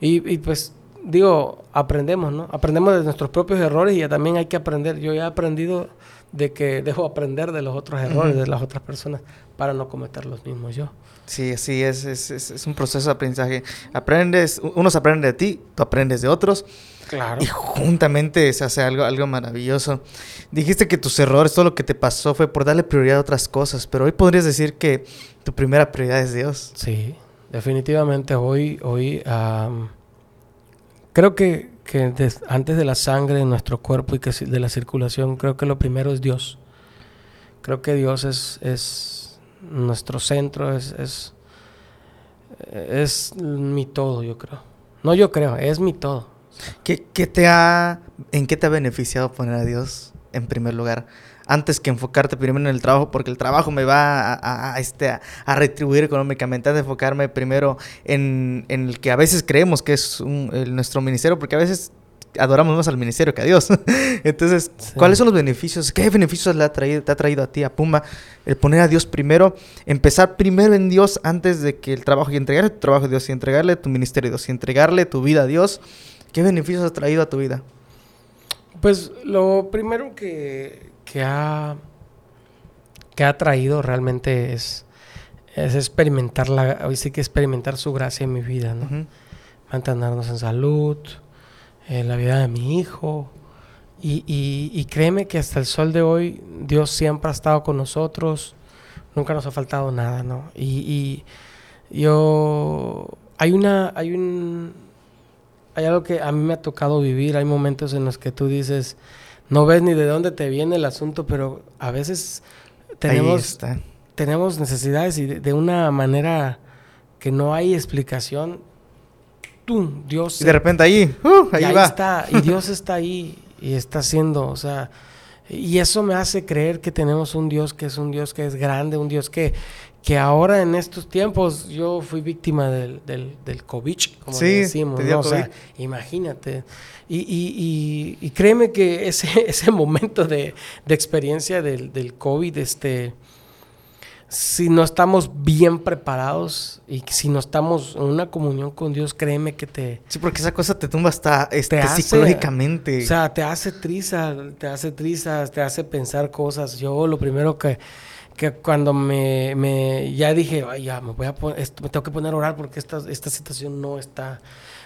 Y, y pues digo, aprendemos, ¿no? Aprendemos de nuestros propios errores y ya también hay que aprender. Yo ya he aprendido de que debo aprender de los otros errores de las otras personas para no cometer los mismos yo. Sí, sí, es, es, es, es un proceso de aprendizaje. Aprendes, unos aprenden de ti, tú aprendes de otros. Claro. Y juntamente se hace algo, algo maravilloso. Dijiste que tus errores, todo lo que te pasó fue por darle prioridad a otras cosas, pero hoy podrías decir que tu primera prioridad es Dios. Sí, definitivamente hoy, hoy am, creo que, que des- antes de la sangre en nuestro cuerpo y que de la circulación, creo que lo primero es Dios. Creo que Dios es, es nuestro centro, es, es, es mi todo, yo creo. No yo creo, es mi todo. ¿Qué, qué te ha, ¿En qué te ha beneficiado poner a Dios en primer lugar? Antes que enfocarte primero en el trabajo, porque el trabajo me va a, este, a, retribuir económicamente, antes de enfocarme primero en, en el que a veces creemos que es nuestro ministerio, porque a veces adoramos más al ministerio que a Dios. Entonces, Sí. ¿cuáles son los beneficios? ¿Qué beneficios le ha traído, te ha traído a ti, a Puma, el poner a Dios primero, empezar primero en Dios antes de que el trabajo, y entregarle tu trabajo a Dios, y entregarle tu ministerio a Dios, y entregarle tu vida a Dios? ¿Qué beneficios ha traído a tu vida? Pues lo primero que, que ha que ha traído realmente es, es experimentar la, hoy sí que experimentar su gracia en mi vida, ¿no? Mantenernos en salud, en la vida de mi hijo. Y, y- y créeme que hasta el sol de hoy Dios siempre ha estado con nosotros, nunca nos ha faltado nada, ¿no? Y, y yo hay una, hay un hay algo que a mí me ha tocado vivir, hay momentos en los que tú dices, no ves ni de dónde te viene el asunto, pero a veces tenemos, tenemos necesidades y de, de una manera que no hay explicación. Tú, Dios, Y de repente ahí, uh, ahí ahí va. está, y Dios está ahí y está haciendo, o sea, y eso me hace creer que tenemos un Dios que es un Dios que es grande, un Dios que, que ahora en estos tiempos, yo fui víctima del, del, del COVID, como Sí, le decimos, te dio ¿no? O sea, imagínate. Y, y, y, y créeme que ese, ese momento de, de experiencia del, del COVID, este, si no estamos bien preparados y si no estamos en una comunión con Dios, créeme que te, Sí, porque esa cosa te tumba hasta este, hace- psicológicamente. o sea, te hace trizas, te hace trizas, te hace pensar cosas. Yo lo primero que, que cuando me, me- ya dije, "Ay, ya me voy a poner, me tengo que poner a orar porque esta, esta situación no está.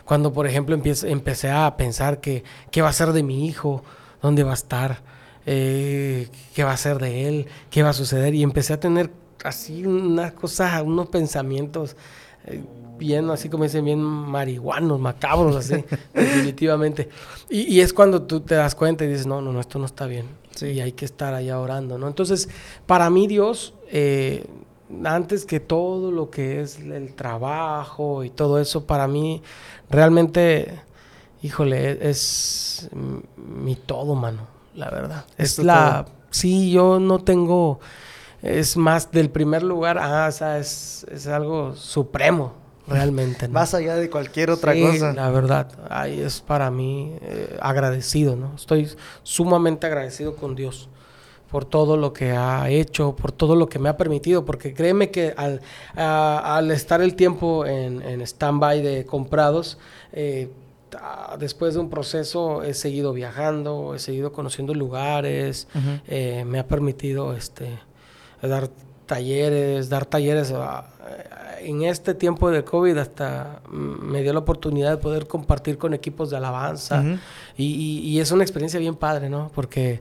Cuando, por ejemplo, empiezo, empecé a pensar que qué va a ser de mi hijo, dónde va a estar, eh, qué va a ser de él, qué va a suceder. Y empecé a tener así unas cosas, unos pensamientos eh, bien, así como dicen, bien marihuanos, macabros, así, definitivamente. Y, y es cuando tú te das cuenta y dices, no, no, no, esto no está bien. Y hay que estar allá orando, ¿no? Entonces, para mí Dios, eh, antes que todo lo que es el trabajo y todo eso, para mí realmente, híjole, e- es mi todo, mano, la verdad. Es la... Sí, yo no tengo... Es más del primer lugar, ah, o sea, es, es algo supremo, realmente. ¿no? Más allá de cualquier otra Sí, cosa. La verdad, ahí es para mí eh, agradecido, ¿no? Estoy sumamente agradecido con Dios por todo lo que ha hecho, por todo lo que me ha permitido, porque créeme que al, a- al estar el tiempo en, en stand-by de comprados, eh, después de un proceso he seguido viajando, he seguido conociendo lugares, eh, me ha permitido este dar talleres, dar talleres ah, en este tiempo de COVID hasta mm, me dio la oportunidad de poder compartir con equipos de alabanza y, y- y es una experiencia bien padre, ¿no? Porque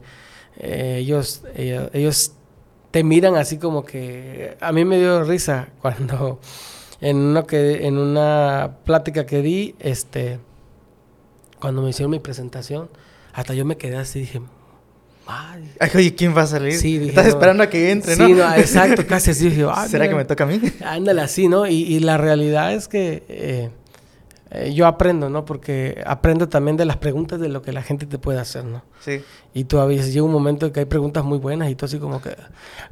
eh, ellos, ellos, ellos te miran así como que a mí me dio risa cuando en una que en una plática que di, este cuando me hicieron mi presentación, hasta yo me quedé así dije, "Ay, Ay, oye, ¿quién va a salir? Sí, dije, Estás no. esperando a que entre, ¿no? Sí, no, exacto, casi así. Dije, "Ah, ¿Será mira". que me toca a mí? Ándale así, ¿no? Y, y la realidad es que eh, eh, yo aprendo, ¿no? Porque aprendo también de las preguntas de lo que la gente te puede hacer, ¿no? Sí. Y tú a veces llega un momento en que hay preguntas muy buenas y tú así como que...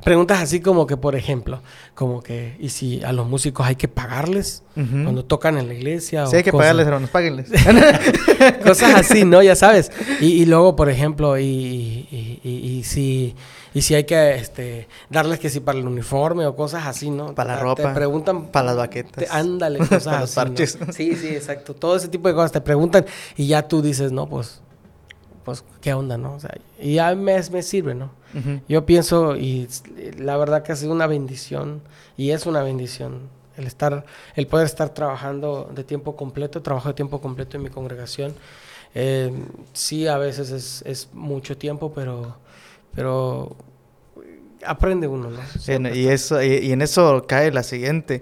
Preguntas así como que, por ejemplo, como que, ¿y si a los músicos hay que pagarles cuando tocan en la iglesia? Sí, o hay que cosas- pagarles, hermanos, páguenles. Cosas así, ¿no? Ya sabes. Y, y luego, por ejemplo, y- y si, y si hay que este, darles que si para el uniforme o cosas así, ¿no? Para la Te- ropa, Te preguntan. para las baquetas. te- ándale, cosas Para los así, ¿no? parches. Sí, sí, exacto. Todo ese tipo de cosas te preguntan y ya tú dices, no, pues, pues, ¿qué onda, no? O sea, y ya me, me sirve, ¿no? Yo pienso, y la verdad que ha sido una bendición, y es una bendición, el estar, el poder estar trabajando de tiempo completo, trabajo de tiempo completo en mi congregación. Eh, sí, a veces es, es mucho tiempo, pero, pero aprende uno, ¿no? Siempre y, eso, y, y en eso cae la siguiente.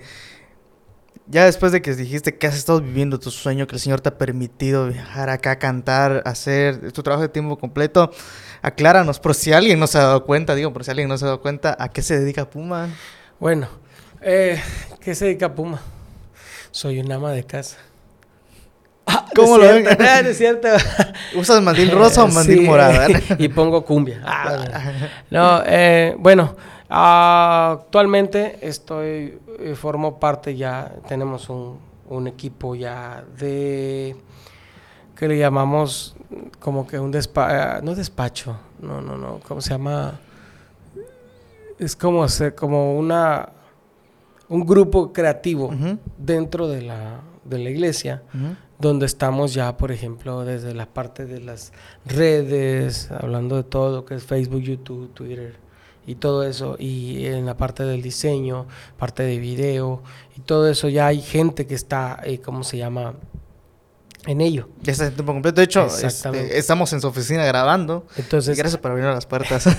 Ya después de que dijiste que has estado viviendo tu sueño, que el Señor te ha permitido viajar acá, cantar, hacer tu trabajo de tiempo completo, acláranos, por si alguien no se ha dado cuenta, digo, por si alguien no se ha dado cuenta, ¿a qué se dedica Puma? Bueno, eh, ¿qué se dedica Puma? Soy un ama de casa. Ah, ¿Cómo lo ven? ah, es cierto. ¿Usas mandil rosa o mandil Sí, morada? y pongo cumbia. Ah, bueno. no, eh, bueno, ah, actualmente estoy, eh, formo parte ya, tenemos un, un equipo ya de, que le llamamos como que un despacho, no despacho, no, no, no, ¿cómo se llama? Es como hacer, como una, un grupo creativo dentro de la, de la iglesia ujú. Donde estamos ya, por ejemplo, desde la parte de las redes, hablando de todo lo que es Facebook, YouTube, Twitter y todo eso, y en la parte del diseño, parte de video y todo eso, ya hay gente que está, eh, ¿cómo se llama? En ello. Ya estás en tiempo completo. De hecho, este, estamos en su oficina grabando. Entonces, Gracias por abrir las puertas.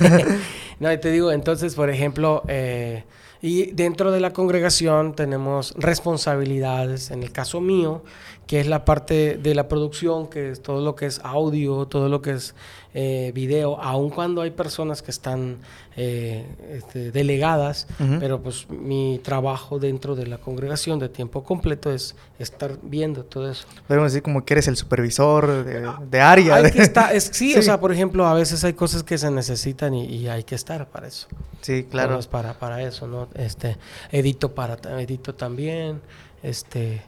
No, y te digo, entonces, por ejemplo, eh, y dentro de la congregación tenemos responsabilidades, en el caso mío, que es la parte de la producción, que es todo lo que es audio, todo lo que es eh, video, aun cuando hay personas que están eh, este, delegadas, pero pues mi trabajo dentro de la congregación de tiempo completo es estar viendo todo eso. Podemos decir como que eres el supervisor de, de área. Hay de- que estar, es, sí, Sí. o sea, por ejemplo, a veces hay cosas que se necesitan y, y hay que estar para eso. Sí, claro. Para, para eso, ¿no? Este, edito para edito también, este,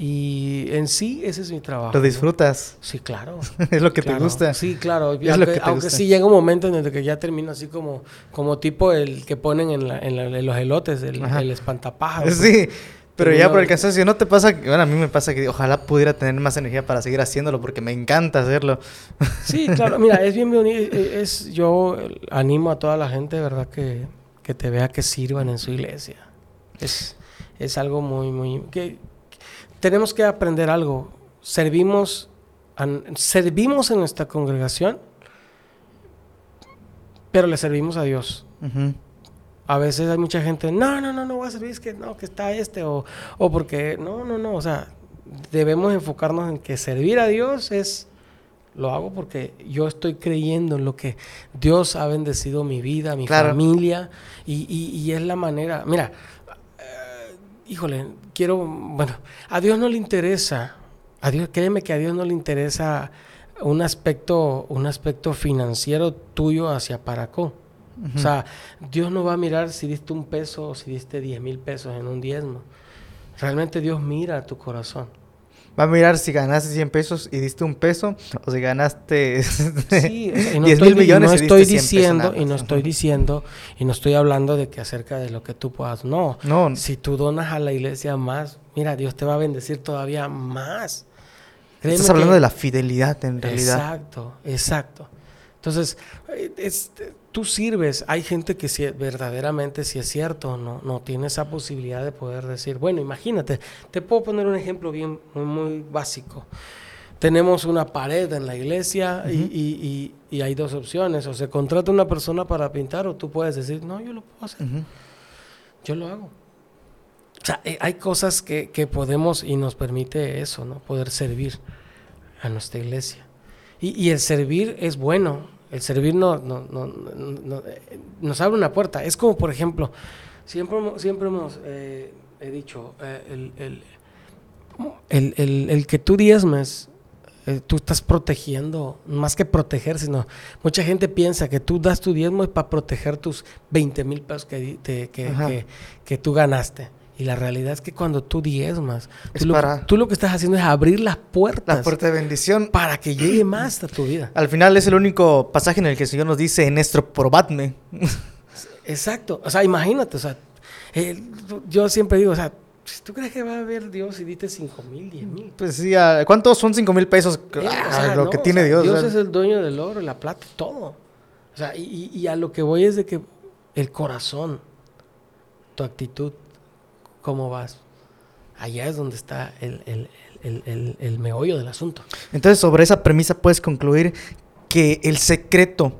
y en sí ese es mi trabajo. Lo ¿no? disfrutas. Sí, claro. es lo que te gusta. Sí, claro. Es lo aunque que te aunque gusta. sí llega un momento en el que ya termino así como, como tipo el que ponen en, la- en, la- en los elotes, el, el espantapájaros. Sí, pero ya por el cansancio, ¿no te pasa? que- Bueno, a mí me pasa que ojalá pudiera tener más energía para seguir haciéndolo porque me encanta hacerlo. Sí, claro, mira, es bien bonito. Es, yo animo a toda la gente, ¿verdad? Que, que te vea que sirvan en su iglesia. Es, es algo muy, muy. que tenemos que aprender algo. Servimos, servimos en nuestra congregación, pero le servimos a Dios. A veces hay mucha gente, no, no, no, no voy a servir, es que no, que está este, o, o porque, no, no, no, o sea, debemos enfocarnos en que servir a Dios es, lo hago porque yo estoy creyendo en lo que Dios ha bendecido mi vida, mi Claro. familia, y, y- y es la manera, mira, eh, híjole, quiero, bueno, a Dios no le interesa, a Dios, créeme que a Dios no le interesa un aspecto, un aspecto financiero tuyo hacia Paracó. O sea, Dios no va a mirar si diste un peso o si diste 10 mil pesos en un diezmo. Realmente Dios mira tu corazón. Va a mirar si ganaste 100 pesos y diste un peso o si ganaste Sí, o sea, y no 10 estoy, mil di- y millones no y estoy 100 pesos diciendo, y no estoy diciendo, y no estoy hablando de que acerca de lo que tú puedas. No, No, si tú donas a la iglesia más, mira, Dios te va a bendecir todavía más. Créeme estás hablando que- de la fidelidad en realidad. Exacto, exacto. Entonces, eh, es- tú sirves, hay gente que sí, verdaderamente, si es cierto, no, no tiene esa posibilidad de poder decir, bueno, imagínate, te puedo poner un ejemplo bien, muy, muy básico. Tenemos una pared en la iglesia y- y, y- y hay dos opciones, o se contrata una persona para pintar o tú puedes decir, no, yo lo puedo hacer, yo lo hago. O sea, eh, hay cosas que, que podemos y nos permite eso, ¿no? Poder servir a nuestra iglesia. Y, y el servir es bueno. El servir no, no- no- no- no- nos abre una puerta. Es como, por ejemplo, siempre, hemos- siempre hemos eh, he dicho, eh, el, el- el- el- el que tú diezmes Eh, tú estás protegiendo, más que proteger, sino mucha gente piensa que tú das tu diezmo para proteger tus 20 mil pesos que, que, que, que, tú ganaste. Y la realidad es que cuando tú diezmas, tú, lo, tú, lo, que estás haciendo es abrir las puertas. La puerta de bendición. Para que llegue más a tu vida. Al final es el único pasaje en el que el Señor nos dice, en nuestro probadme. Exacto. O sea, imagínate, o sea, eh, yo siempre digo, o sea, ¿tú crees que va a haber Dios y diste 5 mil, 10 mil? Pues sí, ¿cuántos son 5 mil pesos? Ah, lo que tiene Dios. Dios es el dueño del oro, la plata, todo. O sea, y, y a lo que voy es de que el corazón, tu actitud, cómo vas. Allá es donde está el, el, el, el, meollo del asunto. Entonces, sobre esa premisa puedes concluir que el secreto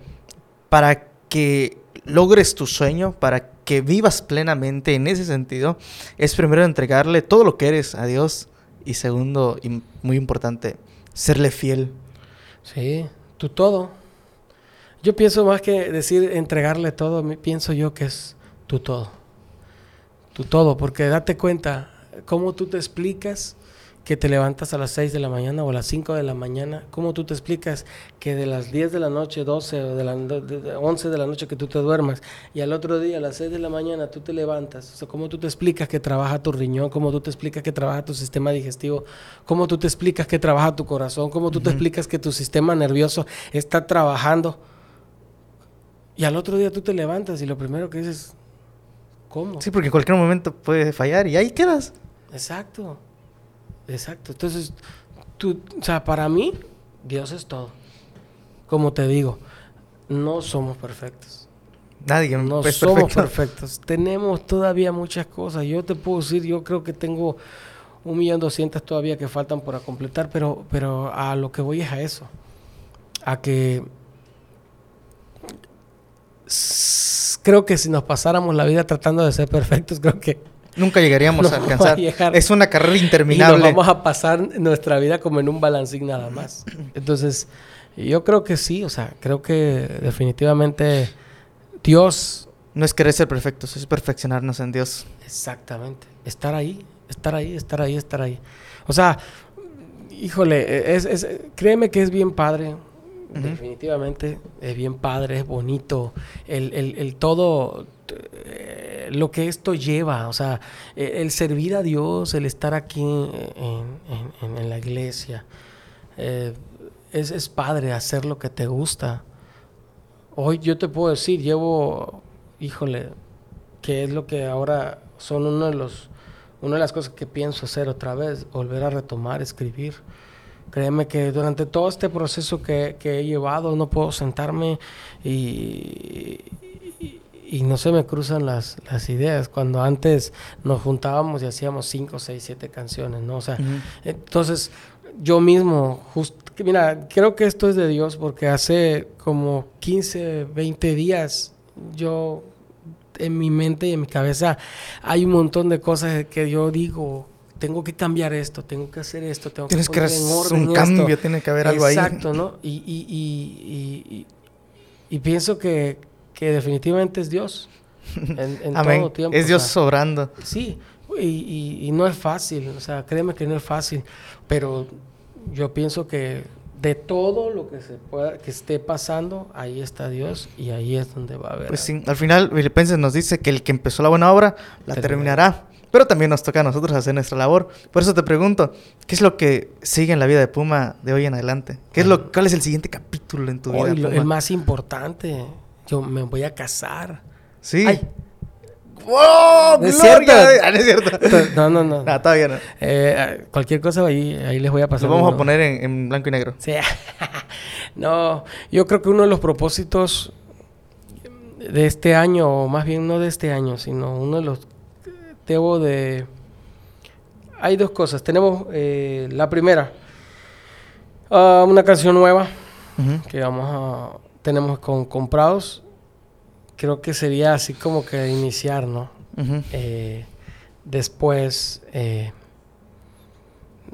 para que logres tu sueño, para que vivas plenamente en ese sentido, es primero entregarle todo lo que eres a Dios y segundo, y muy importante, serle fiel. Sí, tu todo. Yo pienso más que decir entregarle todo, pienso yo que es tu todo tu todo, porque date cuenta cómo tú te explicas que te levantas a las 6 de la mañana o a las 5 de la mañana, cómo tú te explicas que de las 10 de la noche, 12 o de las 11 de la noche que tú te duermas y al otro día a las 6 de la mañana tú te levantas, o sea, cómo tú te explicas que trabaja tu riñón, cómo tú te explicas que trabaja tu sistema digestivo, cómo tú te explicas que trabaja tu corazón, cómo tú te explicas que tu sistema nervioso está trabajando. Y al otro día tú te levantas y lo primero que dices, ¿Cómo? Sí, porque en cualquier momento puede fallar y ahí quedas. Exacto. Exacto. Entonces, tú, o sea, para mí, Dios es todo. Como te digo, no somos perfectos. Nadie no somos perfectos. Tenemos todavía muchas cosas. Yo te puedo decir, yo creo que tengo un millón doscientas todavía que faltan para completar, pero, pero a lo que voy es a eso. A que creo que si nos pasáramos la vida tratando de ser perfectos, creo que nunca llegaríamos a alcanzar. es una carrera interminable. Y nos vamos a pasar nuestra vida como en un balancín nada más. Entonces, yo creo que sí, o sea, creo que definitivamente Dios... No es querer ser perfectos, es perfeccionarnos en Dios. Exactamente. Estar ahí, estar ahí, estar ahí, estar ahí. O sea, híjole, es, créeme que es bien padre Definitivamente es bien padre, es bonito. El, todo, eh, lo que esto lleva, o sea, e, el, servir a Dios, el estar aquí en, la iglesia, eh, es, es, padre hacer lo que te gusta. Hoy yo te puedo decir, llevo, híjole, que es lo que ahora son uno de los, una de las cosas que pienso hacer otra vez, volver a retomar, escribir. Créeme que durante todo este proceso que, he llevado no puedo sentarme y, y, no se me cruzan las, las, ideas. Cuando antes nos juntábamos y hacíamos 5, 6, 7 canciones, ¿no? O sea, entonces yo mismo, mira, creo que esto es de Dios porque hace como 15, 20 días yo en mi mente y en mi cabeza hay un montón de cosas que yo digo tengo que cambiar esto, tengo que hacer esto, tengo Tienes que, poner en orden un cambio, tiene que haber algo ahí. Exacto, ¿no? Y, y, y, y, pienso que, que definitivamente es Dios en, todo tiempo. Es Dios sobrando. Sí, y, no es fácil, o sea, créeme que no es fácil, pero yo pienso que de todo lo que se pueda, que esté pasando, ahí está Dios y ahí es donde va a haber. Pues sí, al final Filipenses nos dice que el que empezó la buena obra la terminará. Pero también nos toca a nosotros hacer nuestra labor. Por eso te pregunto, ¿qué es lo que sigue en la vida de Puma de hoy en adelante? ¿Qué es lo, ¿Cuál es el siguiente capítulo en tu vida? el más importante. Yo me voy a casar. Sí. ¡Wow! ¿No es cierto? Ah, no es cierto. No, no, no. no todavía no. Eh, cualquier cosa ahí, ahí les voy a pasar. Lo vamos a poner en, en, blanco y negro. Sí. no, yo creo que uno de los propósitos de este año, o más bien no de este año, sino uno de los debo de... Hay dos cosas. Tenemos eh, la primera, ah, una canción nueva que vamos a... Tenemos con comprados. Creo que sería así como que iniciar, ¿no? Eh, después, eh,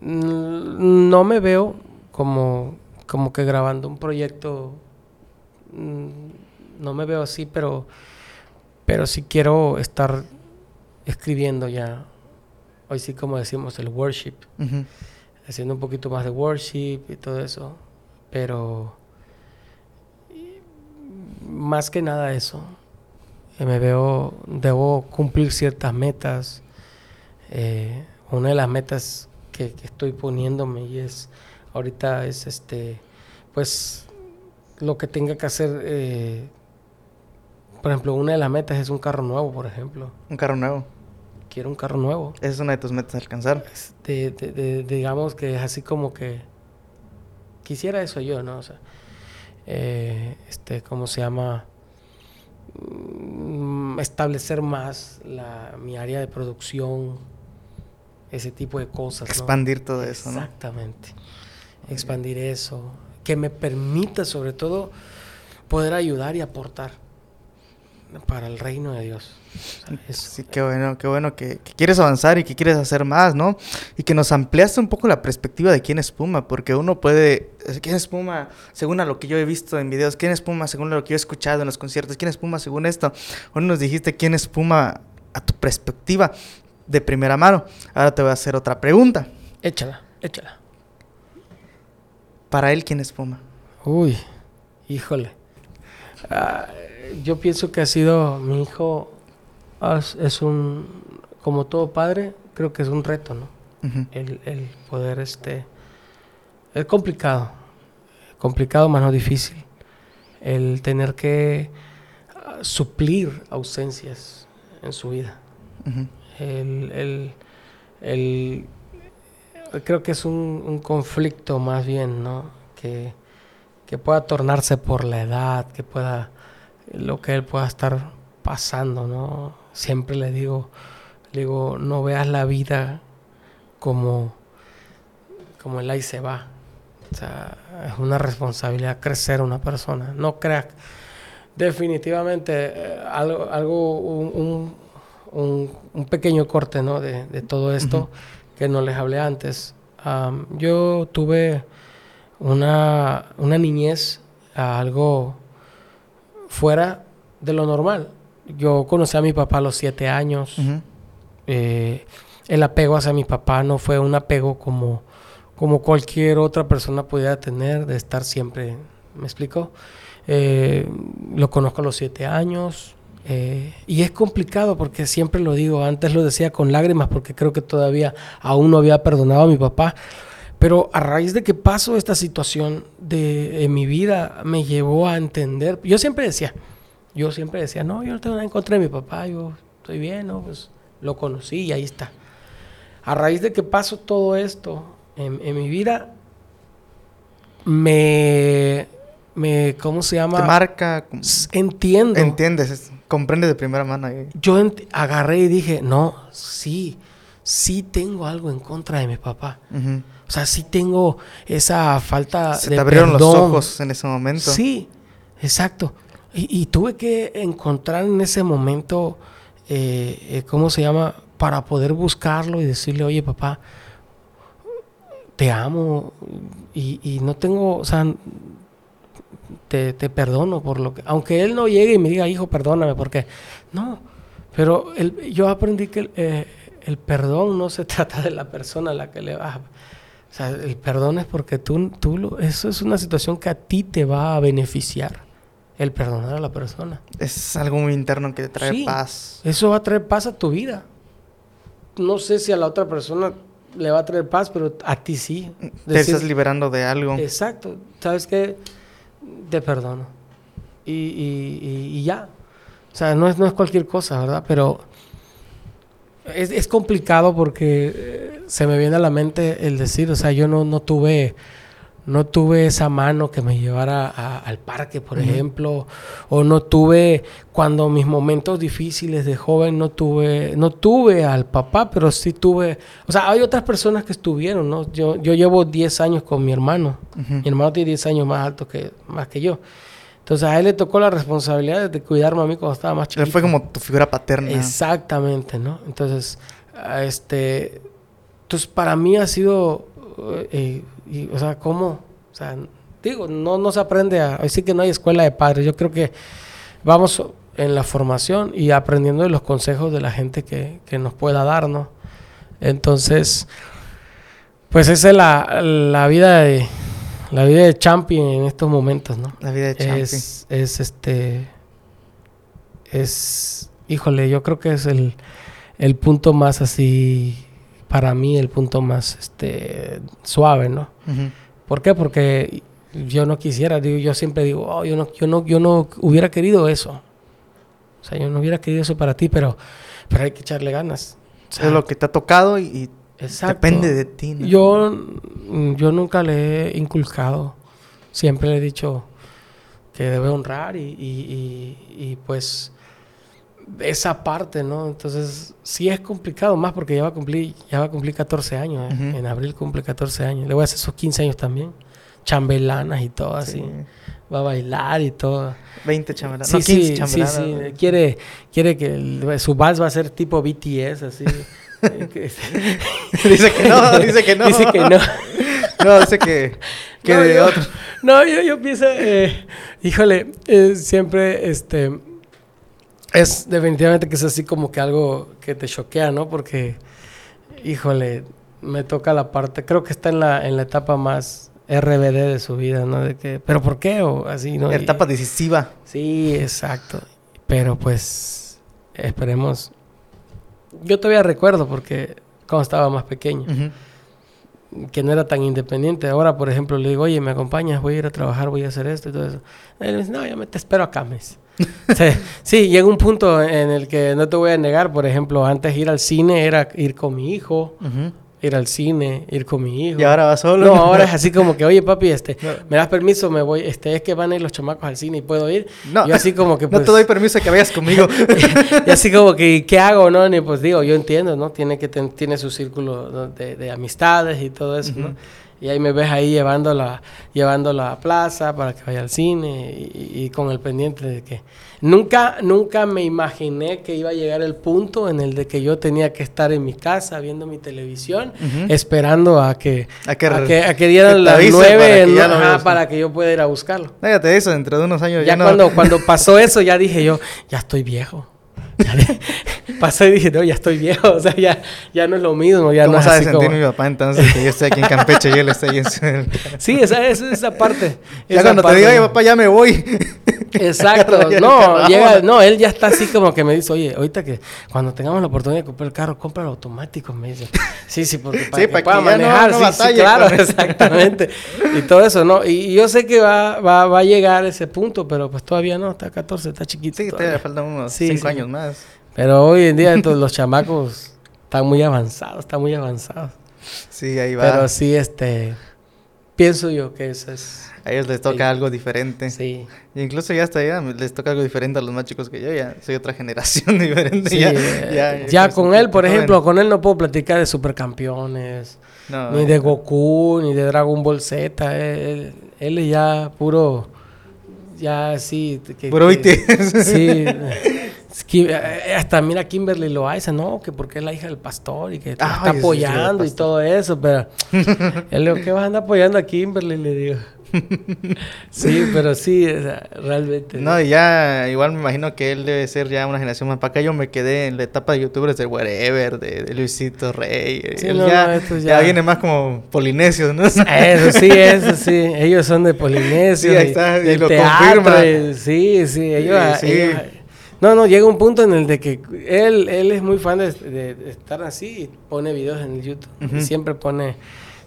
no me veo como, como que grabando un proyecto. Mm, no me veo así, pero, pero sí quiero estar escribiendo ya, hoy sí como decimos, el worship. haciendo un poquito más de worship y todo eso. Pero más que nada eso. Eh, me veo, debo cumplir ciertas metas. Eh, una de las metas que, que, estoy poniéndome y es ahorita es este, pues lo que tenga que hacer. Eh, por ejemplo, una de las metas es un carro nuevo, por ejemplo. Un carro nuevo. Quiero un carro nuevo. Esa es una de tus metas a alcanzar. De, de, digamos que es así como que quisiera eso yo, ¿no? O sea, eh, este, ¿cómo se llama? Mm, establecer más la, mi área de producción, ese tipo de cosas. Expandir todo eso, ¿no? Exactamente. Expandir eso. Que me permita, sobre todo, poder ayudar y aportar para el reino de Dios. Sí, qué bueno, qué bueno que, quieres avanzar y que quieres hacer más, ¿no? Y que nos ampliaste un poco la perspectiva de quién es Puma, porque uno puede, quién es Puma según a lo que yo he visto en videos, quién es Puma según lo que yo he escuchado en los conciertos, quién es Puma según esto. Uno nos dijiste quién es Puma a tu perspectiva de primera mano. Ahora te voy a hacer otra pregunta. Échala, échala. Para él, ¿quién es Puma? Uy, híjole. Ah, yo pienso que ha sido mi hijo es un como todo padre creo que es un reto no el, el, poder este es complicado complicado más no difícil. El tener que ah, suplir ausencias en su vida. El, el, el, creo que es un, un conflicto más bien no que que pueda tornarse por la edad que pueda lo que él pueda estar pasando, ¿no? Siempre le digo, le digo, no veas la vida como, como el ahí se va. O sea, es una responsabilidad crecer una persona. No creas, definitivamente, eh, algo, algo un, un, pequeño corte, ¿no? De, de todo esto que no les hablé antes. yo tuve una, una niñez, algo fuera de lo normal. Yo conocí a mi papá a los siete años. Eh, el apego hacia mi papá no fue un apego como, como cualquier otra persona pudiera tener, de estar siempre. ¿Me explico? Eh, lo conozco a los siete años. Eh, y es complicado porque siempre lo digo, antes lo decía con lágrimas porque creo que todavía aún no había perdonado a mi papá. Pero a raíz de que pasó esta situación de, mi vida, me llevó a entender. Yo siempre decía, yo siempre decía, no, yo no tengo nada en contra de mi papá, yo estoy bien, ¿no? Pues lo conocí y ahí está. A raíz de que pasó todo esto en, mi vida, me, me, ¿cómo se llama? Te marca. Entiendo. Entiendes, comprende de primera mano. Yo agarré y dije, no, sí, sí tengo algo en contra de mi papá. O sea, sí tengo esa falta Se te abrieron los ojos en ese momento. Sí, exacto. Y, tuve que encontrar en ese momento, eh, eh, ¿cómo se llama? Para poder buscarlo y decirle, oye papá, te amo y, no tengo, o sea, te, perdono por lo que, aunque él no llegue y me diga, hijo, perdóname, porque no, pero yo aprendí que eh, el perdón no se trata de la persona a la que le vas. O sea, el perdón es porque tú, tú eso es una situación que a ti te va a beneficiar. El perdonar a la persona. Es algo muy interno que te trae paz. Eso va a traer paz a tu vida. No sé si a la otra persona le va a traer paz, pero a ti sí. te estás liberando de algo. Exacto. ¿Sabes qué? Te perdono. Y, y, y, ya. O sea, no es, no es cualquier cosa, ¿verdad? Pero es, es, complicado porque eh, se me viene a la mente el decir, o sea, yo no, no tuve no tuve esa mano que me llevara al parque, por ejemplo, o no tuve cuando mis momentos difíciles de joven no tuve no tuve al papá, pero sí tuve, o sea, hay otras personas que estuvieron, ¿no? Yo yo llevo 10 años con mi hermano. Mi hermano tiene 10 años más alto que más que yo. Entonces a él le tocó la responsabilidad de cuidarme a mí cuando estaba más chiquito. Él fue como tu figura paterna. Exactamente, ¿no? Entonces, este, entonces para mí ha sido, eh, o sea, ¿cómo? O sea, digo, no, no se aprende a, decir que no hay escuela de padres. Yo creo que vamos en la formación y aprendiendo de los consejos de la gente que, que nos pueda dar, ¿no? Entonces, Pues esa es la, la vida de la vida de champion en estos momentos, ¿no? La vida de champion. Es, es este es híjole, yo creo que es el, el punto más así para mí el punto más este suave, ¿no? ¿Por qué? Porque yo no quisiera, digo, yo siempre digo, "Oh, yo no yo no yo no hubiera querido eso. O sea, yo no hubiera querido eso para ti, pero pero hay que echarle ganas. O sea, es lo que te ha tocado y, depende de ti. ¿no? Yo, mm, yo nunca le he inculcado. Siempre le he dicho que debe honrar y- y, pues esa parte, ¿no? Entonces sí es complicado más porque ya va a cumplir, ya va a cumplir 14 años. ¿eh? En abril cumple 14 años. Le voy a hacer sus 15 años también. Chambelanas y todo así. Sí. Va a bailar y todo. 20 chambelanas. Sí, no, 15 sí, sí, chambelanas. sí. Quiere, quiere que el- su vals va a ser tipo BTS, así. Dice que no, dice que no. Dice que no. No, dice que, que No, de yo- otro. No, yo, yo pienso, eh, híjole, eh, siempre, este, es definitivamente que es así como que algo que te choquea, ¿no? Porque, híjole, me toca la parte, creo que está en la, en la etapa más RBD de su vida, ¿no? De que, ¿pero por qué? O así, ¿no? Etapa decisiva. Sí, exacto. Pero pues, esperemos. Yo todavía recuerdo porque cuando estaba más pequeño que no era tan independiente. Ahora, por ejemplo, le digo, oye, ¿me acompañas? Voy a ir a trabajar, voy a hacer esto y todo eso. Él me dice, no, yo me te espero acá, me dice. sí, sí, llega un punto en el que no te voy a negar, por ejemplo, antes ir al cine era ir con mi hijo, ir al cine, ir con mi hijo. Y ahora va solo. No, ahora es así como que, oye, papi, este, No. me das permiso, me voy, este, es que van a ir los chamacos al cine y puedo ir. No. Yo así como que, No pues, te doy permiso que vayas conmigo. y así como que, ¿qué hago, no? Ni pues digo, yo entiendo, ¿no? Tiene que ten- tiene su círculo ¿no? de, de amistades y todo eso, ¿no? Y ahí me ves ahí llevándola, llevándola a plaza para que vaya al cine y, y con el pendiente de que nunca, nunca me imaginé que iba a llegar el punto en el de que yo tenía que estar en mi casa viendo mi televisión, esperando a que, A que- a que, a que que dieran te las nueve para que ¿no? para que yo pueda ir a buscarlo. Déjate eso, dentro de unos años ya, Ya no. cuando, cuando pasó eso, ya dije yo, ya estoy viejo. Pasó y dije, no, ya estoy viejo. O sea, ya, ya no es lo mismo. Ya ¿Cómo no es así sentir como... mi papá entonces que yo estoy aquí en Campeche y él está ahí en su... Sí, esa es esa parte. Ya esa cuando te parte, diga, oye, ¿no? papá, ya me voy. Exacto. No, llega, no, él ya está así como que me dice, oye, ahorita que cuando tengamos la oportunidad de comprar el carro, cómpralo automático, me dice. Sí, sí, porque para Sí, que para que pueda ya no- manejar, no sí, sí, claro, eso. exactamente. Y todo eso, ¿no? Y, yo sé que va, va, va a llegar ese punto, pero pues todavía no, está 14, está chiquito. Sí, todavía. te faltan unos Sí, 5 sí. años más. Pero hoy en día entonces, los chamacos están muy avanzados, están muy avanzados. Sí, ahí va. Pero sí, este, pienso yo que eso es, A ellos les toca Sí. algo diferente. sí. Y incluso ya hasta allá les toca algo diferente a los más chicos que yo. Ya soy otra generación diferente. Sí, ya, eh, ya, ya ya con él, por joven. ejemplo, con él no puedo platicar de supercampeones, No, ni de Goku, ni de Dragon Ball Z. Él, él es ya puro, ya sí. que- Puro que-. Sí. es que, eh, hasta mira Kimberly Loaiza, no, que porque es la hija del pastor y que está apoyando y todo eso, pero él le digo, ¿qué vas a andar apoyando a Kimberly? Le digo. Sí, pero sí, o sea, realmente. No, y ya igual me imagino que él debe ser ya una generación más para acá. Yo me quedé en la etapa de youtubers de Wherever, de, de Luisito Rey. Sí, Él no, ya, no, estos ya... ya- viene más como polinesios, ¿no? Eso sí, eso sí. Ellos son de Polinesia. Sí, ahí está, y del lo teatro, confirma. y- sí, sí, ellos, Sí, ellos- sí. No, no, llega un punto en el de que él, él es muy fan de, de- de estar así y pone videos en el YouTube. Y siempre pone,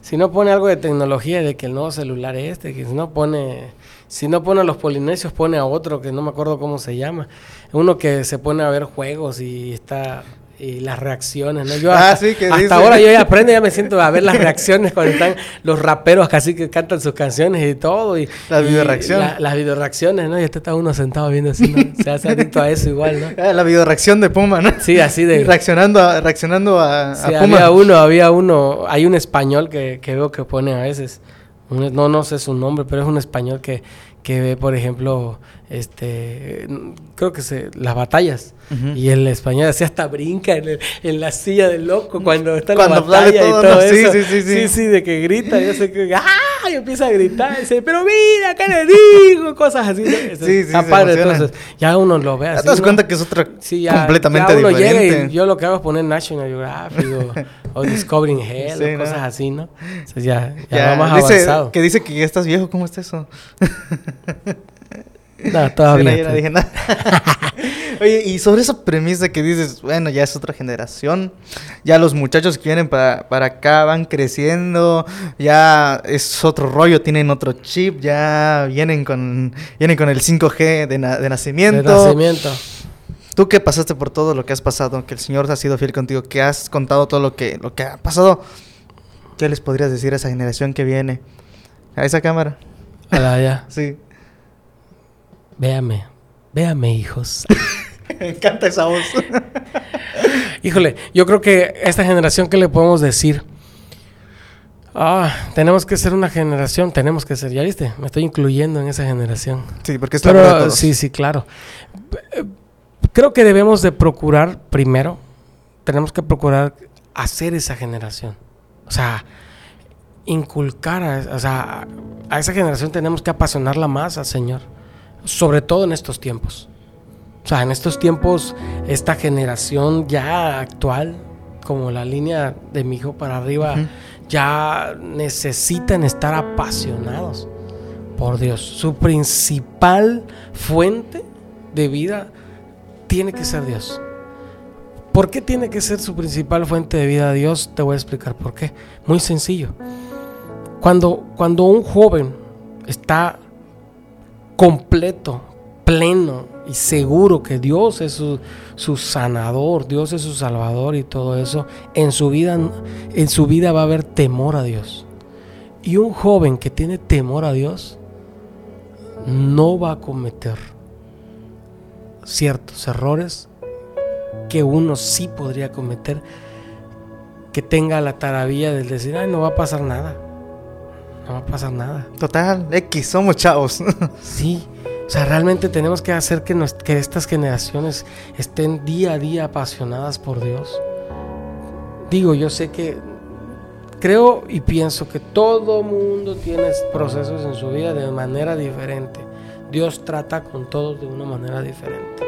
si no pone algo de tecnología, de que el nuevo celular este, que si no pone, si no pone a los polinesios, pone a otro que no me acuerdo cómo se llama. Uno que se pone a ver juegos y está... Y las reacciones, ¿no? Yo Ah, hasta, sí, que hasta dice- ahora yo ya aprendo, ya me siento a ver las reacciones cuando están los raperos casi que cantan sus canciones y todo. Y, La y videoreacción. la- las videoreacciones, ¿no? Y este está uno sentado viendo así, ¿no? Se hace adicto a eso igual, ¿no? Ah, la videoreacción de Puma, ¿no? Sí, así de... Reaccionando a, reaccionando a, Sí, a Puma. había uno, había uno, hay un español que, que veo que pone a veces, no, no sé su nombre, pero es un español que, que ve, por ejemplo, este, creo que se, las batallas. Ujú. Y el español así hasta brinca en, el- en la silla del loco cuando está en Cuando la batalla todo, y todo ¿no? Sí, eso. sí, sí, sí. sí, de que grita, yo sé que ¡ah! Y empieza a gritar, dice, pero mira, ¿qué le digo? Cosas así. Sí, sí, emociona. entonces, ya uno lo ve Ya así. te das cuenta que es otra Sí, ya, completamente ya uno llega diferente. y yo lo que hago es poner National Geographic o, o Discovering Hell Sí, o ¿no? cosas así, ¿no? Entonces ya, ya, Ya, va más dice avanzado. que dice que ya estás viejo, ¿cómo está eso? No, todavía. Sí, no, yo no dije nada. Oye, y sobre esa premisa que dices, bueno, ya es otra generación, ya los muchachos que vienen para, para acá van creciendo, ya es otro rollo, tienen otro chip, ya vienen con, vienen con el 5G de, na- de de nacimiento. nacimiento. Tú que pasaste por todo lo que has pasado, que el Señor ha sido fiel contigo, que has contado todo lo que, lo que ha pasado, ¿qué les podrías decir a esa generación que viene? A esa cámara. Hola, ya. Sí. Véame, véame, hijos. Me encanta esa voz. Híjole, yo creo que esta generación, ¿qué le podemos decir? Ah, tenemos que ser una generación, tenemos que ser, ya viste, me estoy incluyendo en esa generación. Sí, porque es la Pero todos. sí, sí, claro. Creo que debemos de procurar primero, tenemos que procurar hacer esa generación. O sea, inculcar a, o sea, a esa generación tenemos que apasionarla más al Señor, sobre todo en estos tiempos. O sea, en estos tiempos, esta generación ya actual, como la línea de mi hijo para arriba, ya necesitan estar apasionados por Dios. Su principal fuente de vida tiene que ser Dios. ¿Por qué tiene que ser su principal fuente de vida Dios? Te voy a explicar por qué. Muy sencillo. Cuando, cuando un joven está completo, pleno y seguro que Dios es su, su sanador, Dios es su salvador y todo eso, en su vida, en su vida va a haber temor a Dios. Y un joven que tiene temor a Dios no va a cometer ciertos errores que uno sí podría cometer, que tenga la taravilla del decir, ay, no va a pasar nada. No va a pasar nada. Total, X, somos chavos. Sí, o sea, realmente tenemos que hacer que, nos- que estas generaciones estén día a día apasionadas por Dios. Digo, yo sé que creo y pienso que todo mundo tiene procesos en su vida de manera diferente. Dios trata con todos de una manera diferente.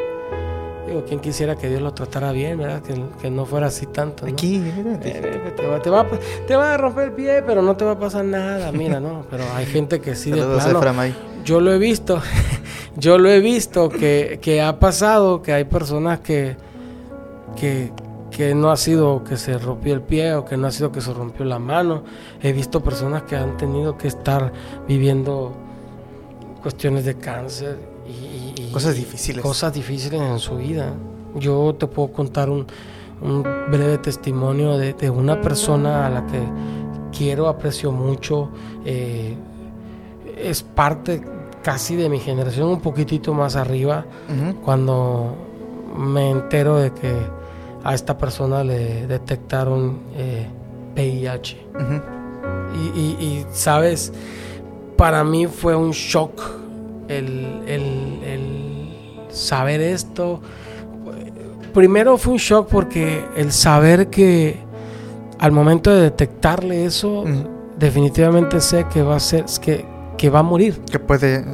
Digo, quien quisiera que Dios lo tratara bien, ¿verdad? Que, que no fuera así tanto. ¿no? Aquí, Eh, Te va, te, va, a- te va a romper el pie, pero no te va a pasar nada, mira, ¿no? Pero hay gente que sí de Saludos a plano, yo lo he visto, yo lo he visto que, que ha pasado, que hay personas que, que, que no ha sido que se rompió el pie o que no ha sido que se rompió la mano. He visto personas que han tenido que estar viviendo cuestiones de cáncer y, Cosas difíciles. Cosas difíciles en su vida. Yo te puedo contar un, un breve testimonio de, de una persona a la que quiero, aprecio mucho. eh, es parte casi de mi generación, un poquitito más arriba, cuando me entero de que a esta persona le detectaron eh, VIH. Y, y- y, sabes, para mí fue un shock el, el- el saber esto. Primero fue un shock porque el saber que al momento de detectarle eso, definitivamente sé que va a ser, que, que va a morir. Que puede.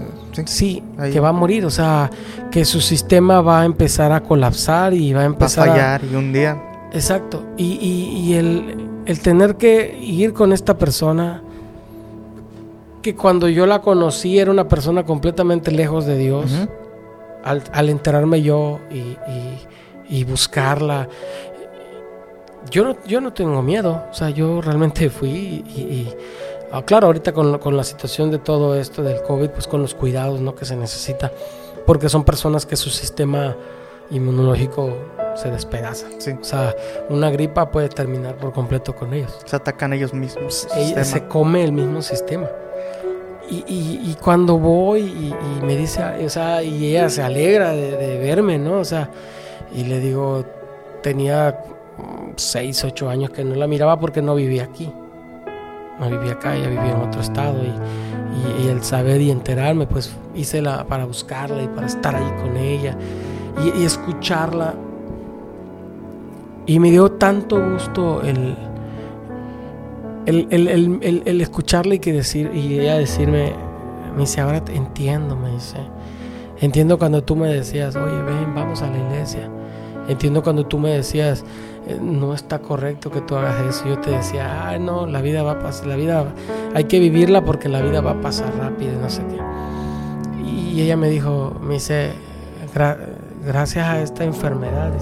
Sí. Que va a morir. O sea, que su sistema va a empezar a colapsar y va a Va a empezar a, fallar y un día. Exacto. Y, y- y el, el tener que ir con esta persona, que cuando yo la conocí era una persona completamente lejos de Dios. Al, al enterarme yo y, y- y buscarla, yo no, yo no tengo miedo. O sea, yo realmente fui y... y- ah, claro, ahorita con, con la situación de todo esto del COVID, pues con los cuidados ¿no? que se necesita, porque son personas que su sistema inmunológico se despedaza. Sí. O sea, una gripa puede terminar por completo con ellos. Se atacan ellos mismos. se come el mismo sistema. Y, cuando voy y, me dice, o sea, y ella se alegra de, de verme, ¿no? O sea, y le digo, tenía 6, 8 años que no la miraba porque no vivía aquí. No vivía acá, ella vivía en otro estado. Y, el saber y enterarme, pues hice la para buscarla y para estar ahí con ella y escucharla. Y me dio tanto gusto el, el, el, el, el, escucharle y, que decir, y ella decirme, me dice, ahora te entiendo, me dice. Entiendo cuando tú me decías, oye, ven, vamos a la iglesia. Entiendo cuando tú me decías, eh, no está correcto que tú hagas eso. Yo te decía, ay, no, la vida va a pasar, la vida hay que vivirla porque la vida va a pasar rápido, no sé qué. Y ella me dijo, me dice, gracias a esta enfermedad,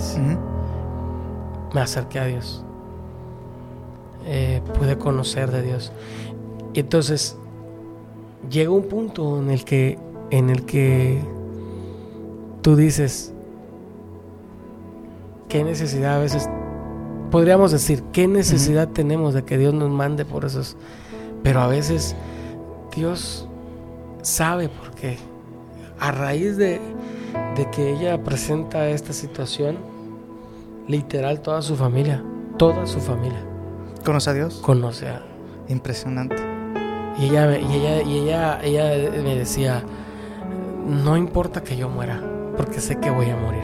me acerqué a Dios. Eh, pude conocer de Dios. Y entonces llega un punto en el que, en el que tú dices, qué necesidad a veces, podríamos decir, qué necesidad tenemos de que Dios nos mande por esos, pero a veces Dios sabe por qué. A raíz de, de que ella presenta esta situación, literal toda su familia, toda su familia. ¿Conoce a Dios? Conoce a... Impresionante. Y ella, y ella, y ella, ella me decía, no importa que yo muera, porque sé que voy a morir.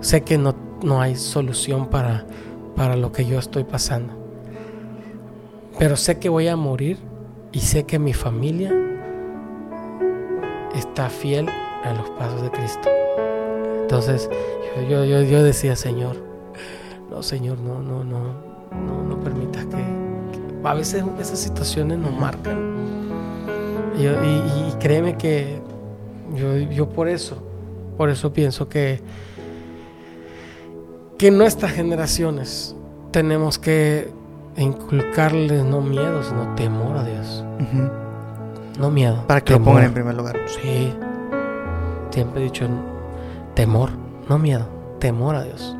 Sé que no, no hay solución para, para lo que yo estoy pasando. Pero sé que voy a morir y sé que mi familia está fiel a los pasos de Cristo. Entonces yo, yo, yo, decía, Señor, no, Señor, no, no, no, no, no permitas que, a veces esas situaciones nos marcan. Y, y, créeme que yo, yo por eso, por eso pienso que, que nuestras generaciones tenemos que inculcarles no miedo, sino temor a Dios. No miedo. Para que lo pongan en primer lugar. Sí. Siempre he dicho temor, no miedo, temor a Dios.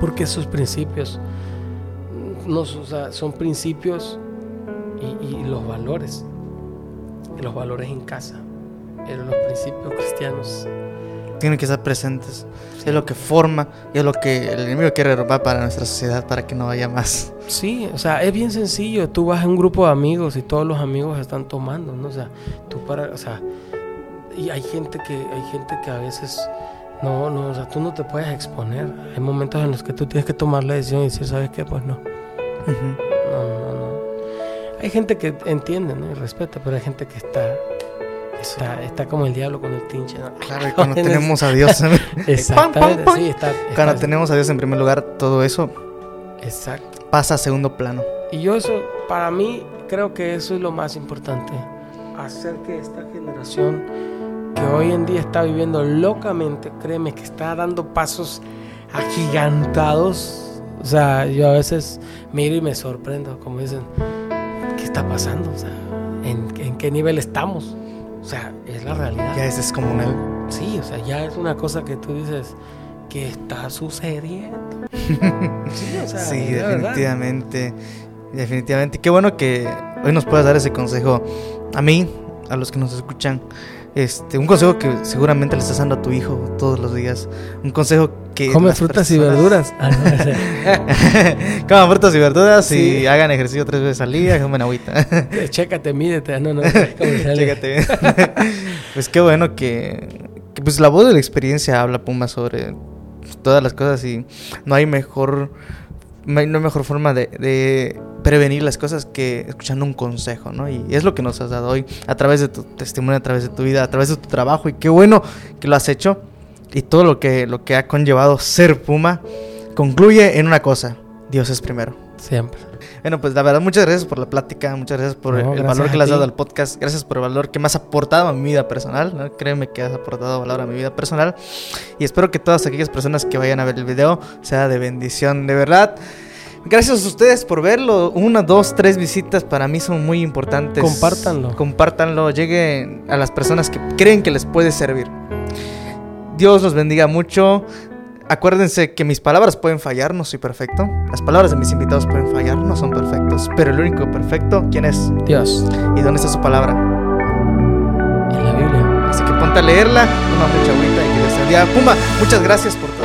Porque sus principios no, son principios y, los valores. los valores en casa. Pero los principios cristianos tienen que estar presentes. Es lo que forma y es lo que el enemigo quiere robar para nuestra sociedad para que no haya más. Sí, o sea, es bien sencillo. Tú vas a un grupo de amigos y todos los amigos están tomando, ¿no? O sea, tú para, o sea, y hay gente que hay gente que a veces no, no, o sea, tú no te puedes exponer. Hay momentos en los que tú tienes que tomar la decisión y decir, ¿sabes qué? Pues no. No, no, no. Hay gente que entiende, ¿no? Y respeta, pero hay gente que está Está, está, como el diablo con el tinche. ¿no? Claro, y cuando tenemos a Dios. Exactamente, sí, está, Cuando tenemos a Dios en primer lugar, todo eso Exacto. pasa a segundo plano. Y yo eso, para mí, creo que eso es lo más importante. Hacer que esta generación que hoy en día está viviendo locamente, créeme que está dando pasos agigantados. O sea, yo a veces miro y me sorprendo, como dicen, ¿qué está pasando? O sea, ¿en, en qué nivel estamos? O sea, es la realidad. Ya es descomunal. Sí, o sea, ya es una cosa que tú dices, ¿qué está sucediendo? sí, o sea, sí definitivamente. Definitivamente. Qué bueno que hoy nos puedas dar ese consejo a mí, a los que nos escuchan. Este, un consejo que seguramente le estás dando a tu hijo todos los días. Un consejo que. Come frutas y verduras. Ah, Coman frutas y verduras y hagan ejercicio tres veces al día, comen agüita. Chécate, mídete. No, no, Chécate. pues qué bueno que, que, Pues la voz de la experiencia habla Puma sobre todas las cosas y no hay mejor. No hay mejor forma de prevenir las cosas que escuchando un consejo, ¿no? Y es lo que nos has dado hoy a través de tu testimonio, a través de tu vida, a través de tu trabajo y qué bueno que lo has hecho y todo lo que lo que ha conllevado ser Puma concluye en una cosa, Dios es primero. Siempre. Bueno, pues la verdad, muchas gracias por la plática, muchas gracias por el valor que le has dado al podcast, gracias por el valor que me has aportado a mi vida personal, ¿no? créeme que has aportado valor a mi vida personal y espero que todas aquellas personas que vayan a ver el video sea de bendición, de verdad. Gracias a ustedes por verlo. Una, dos, tres visitas para mí son muy importantes. Compártanlo. Compártanlo. Llegue a las personas que creen que les puede servir. Dios los bendiga mucho. Acuérdense que mis palabras pueden fallar, no soy perfecto. Las palabras de mis invitados pueden fallar, no son perfectos. Pero el único perfecto, ¿quién es? Dios. ¿Y dónde está su palabra? En la Biblia. Así que ponte a leerla, toma mucha agüita y que Puma, muchas gracias por todo.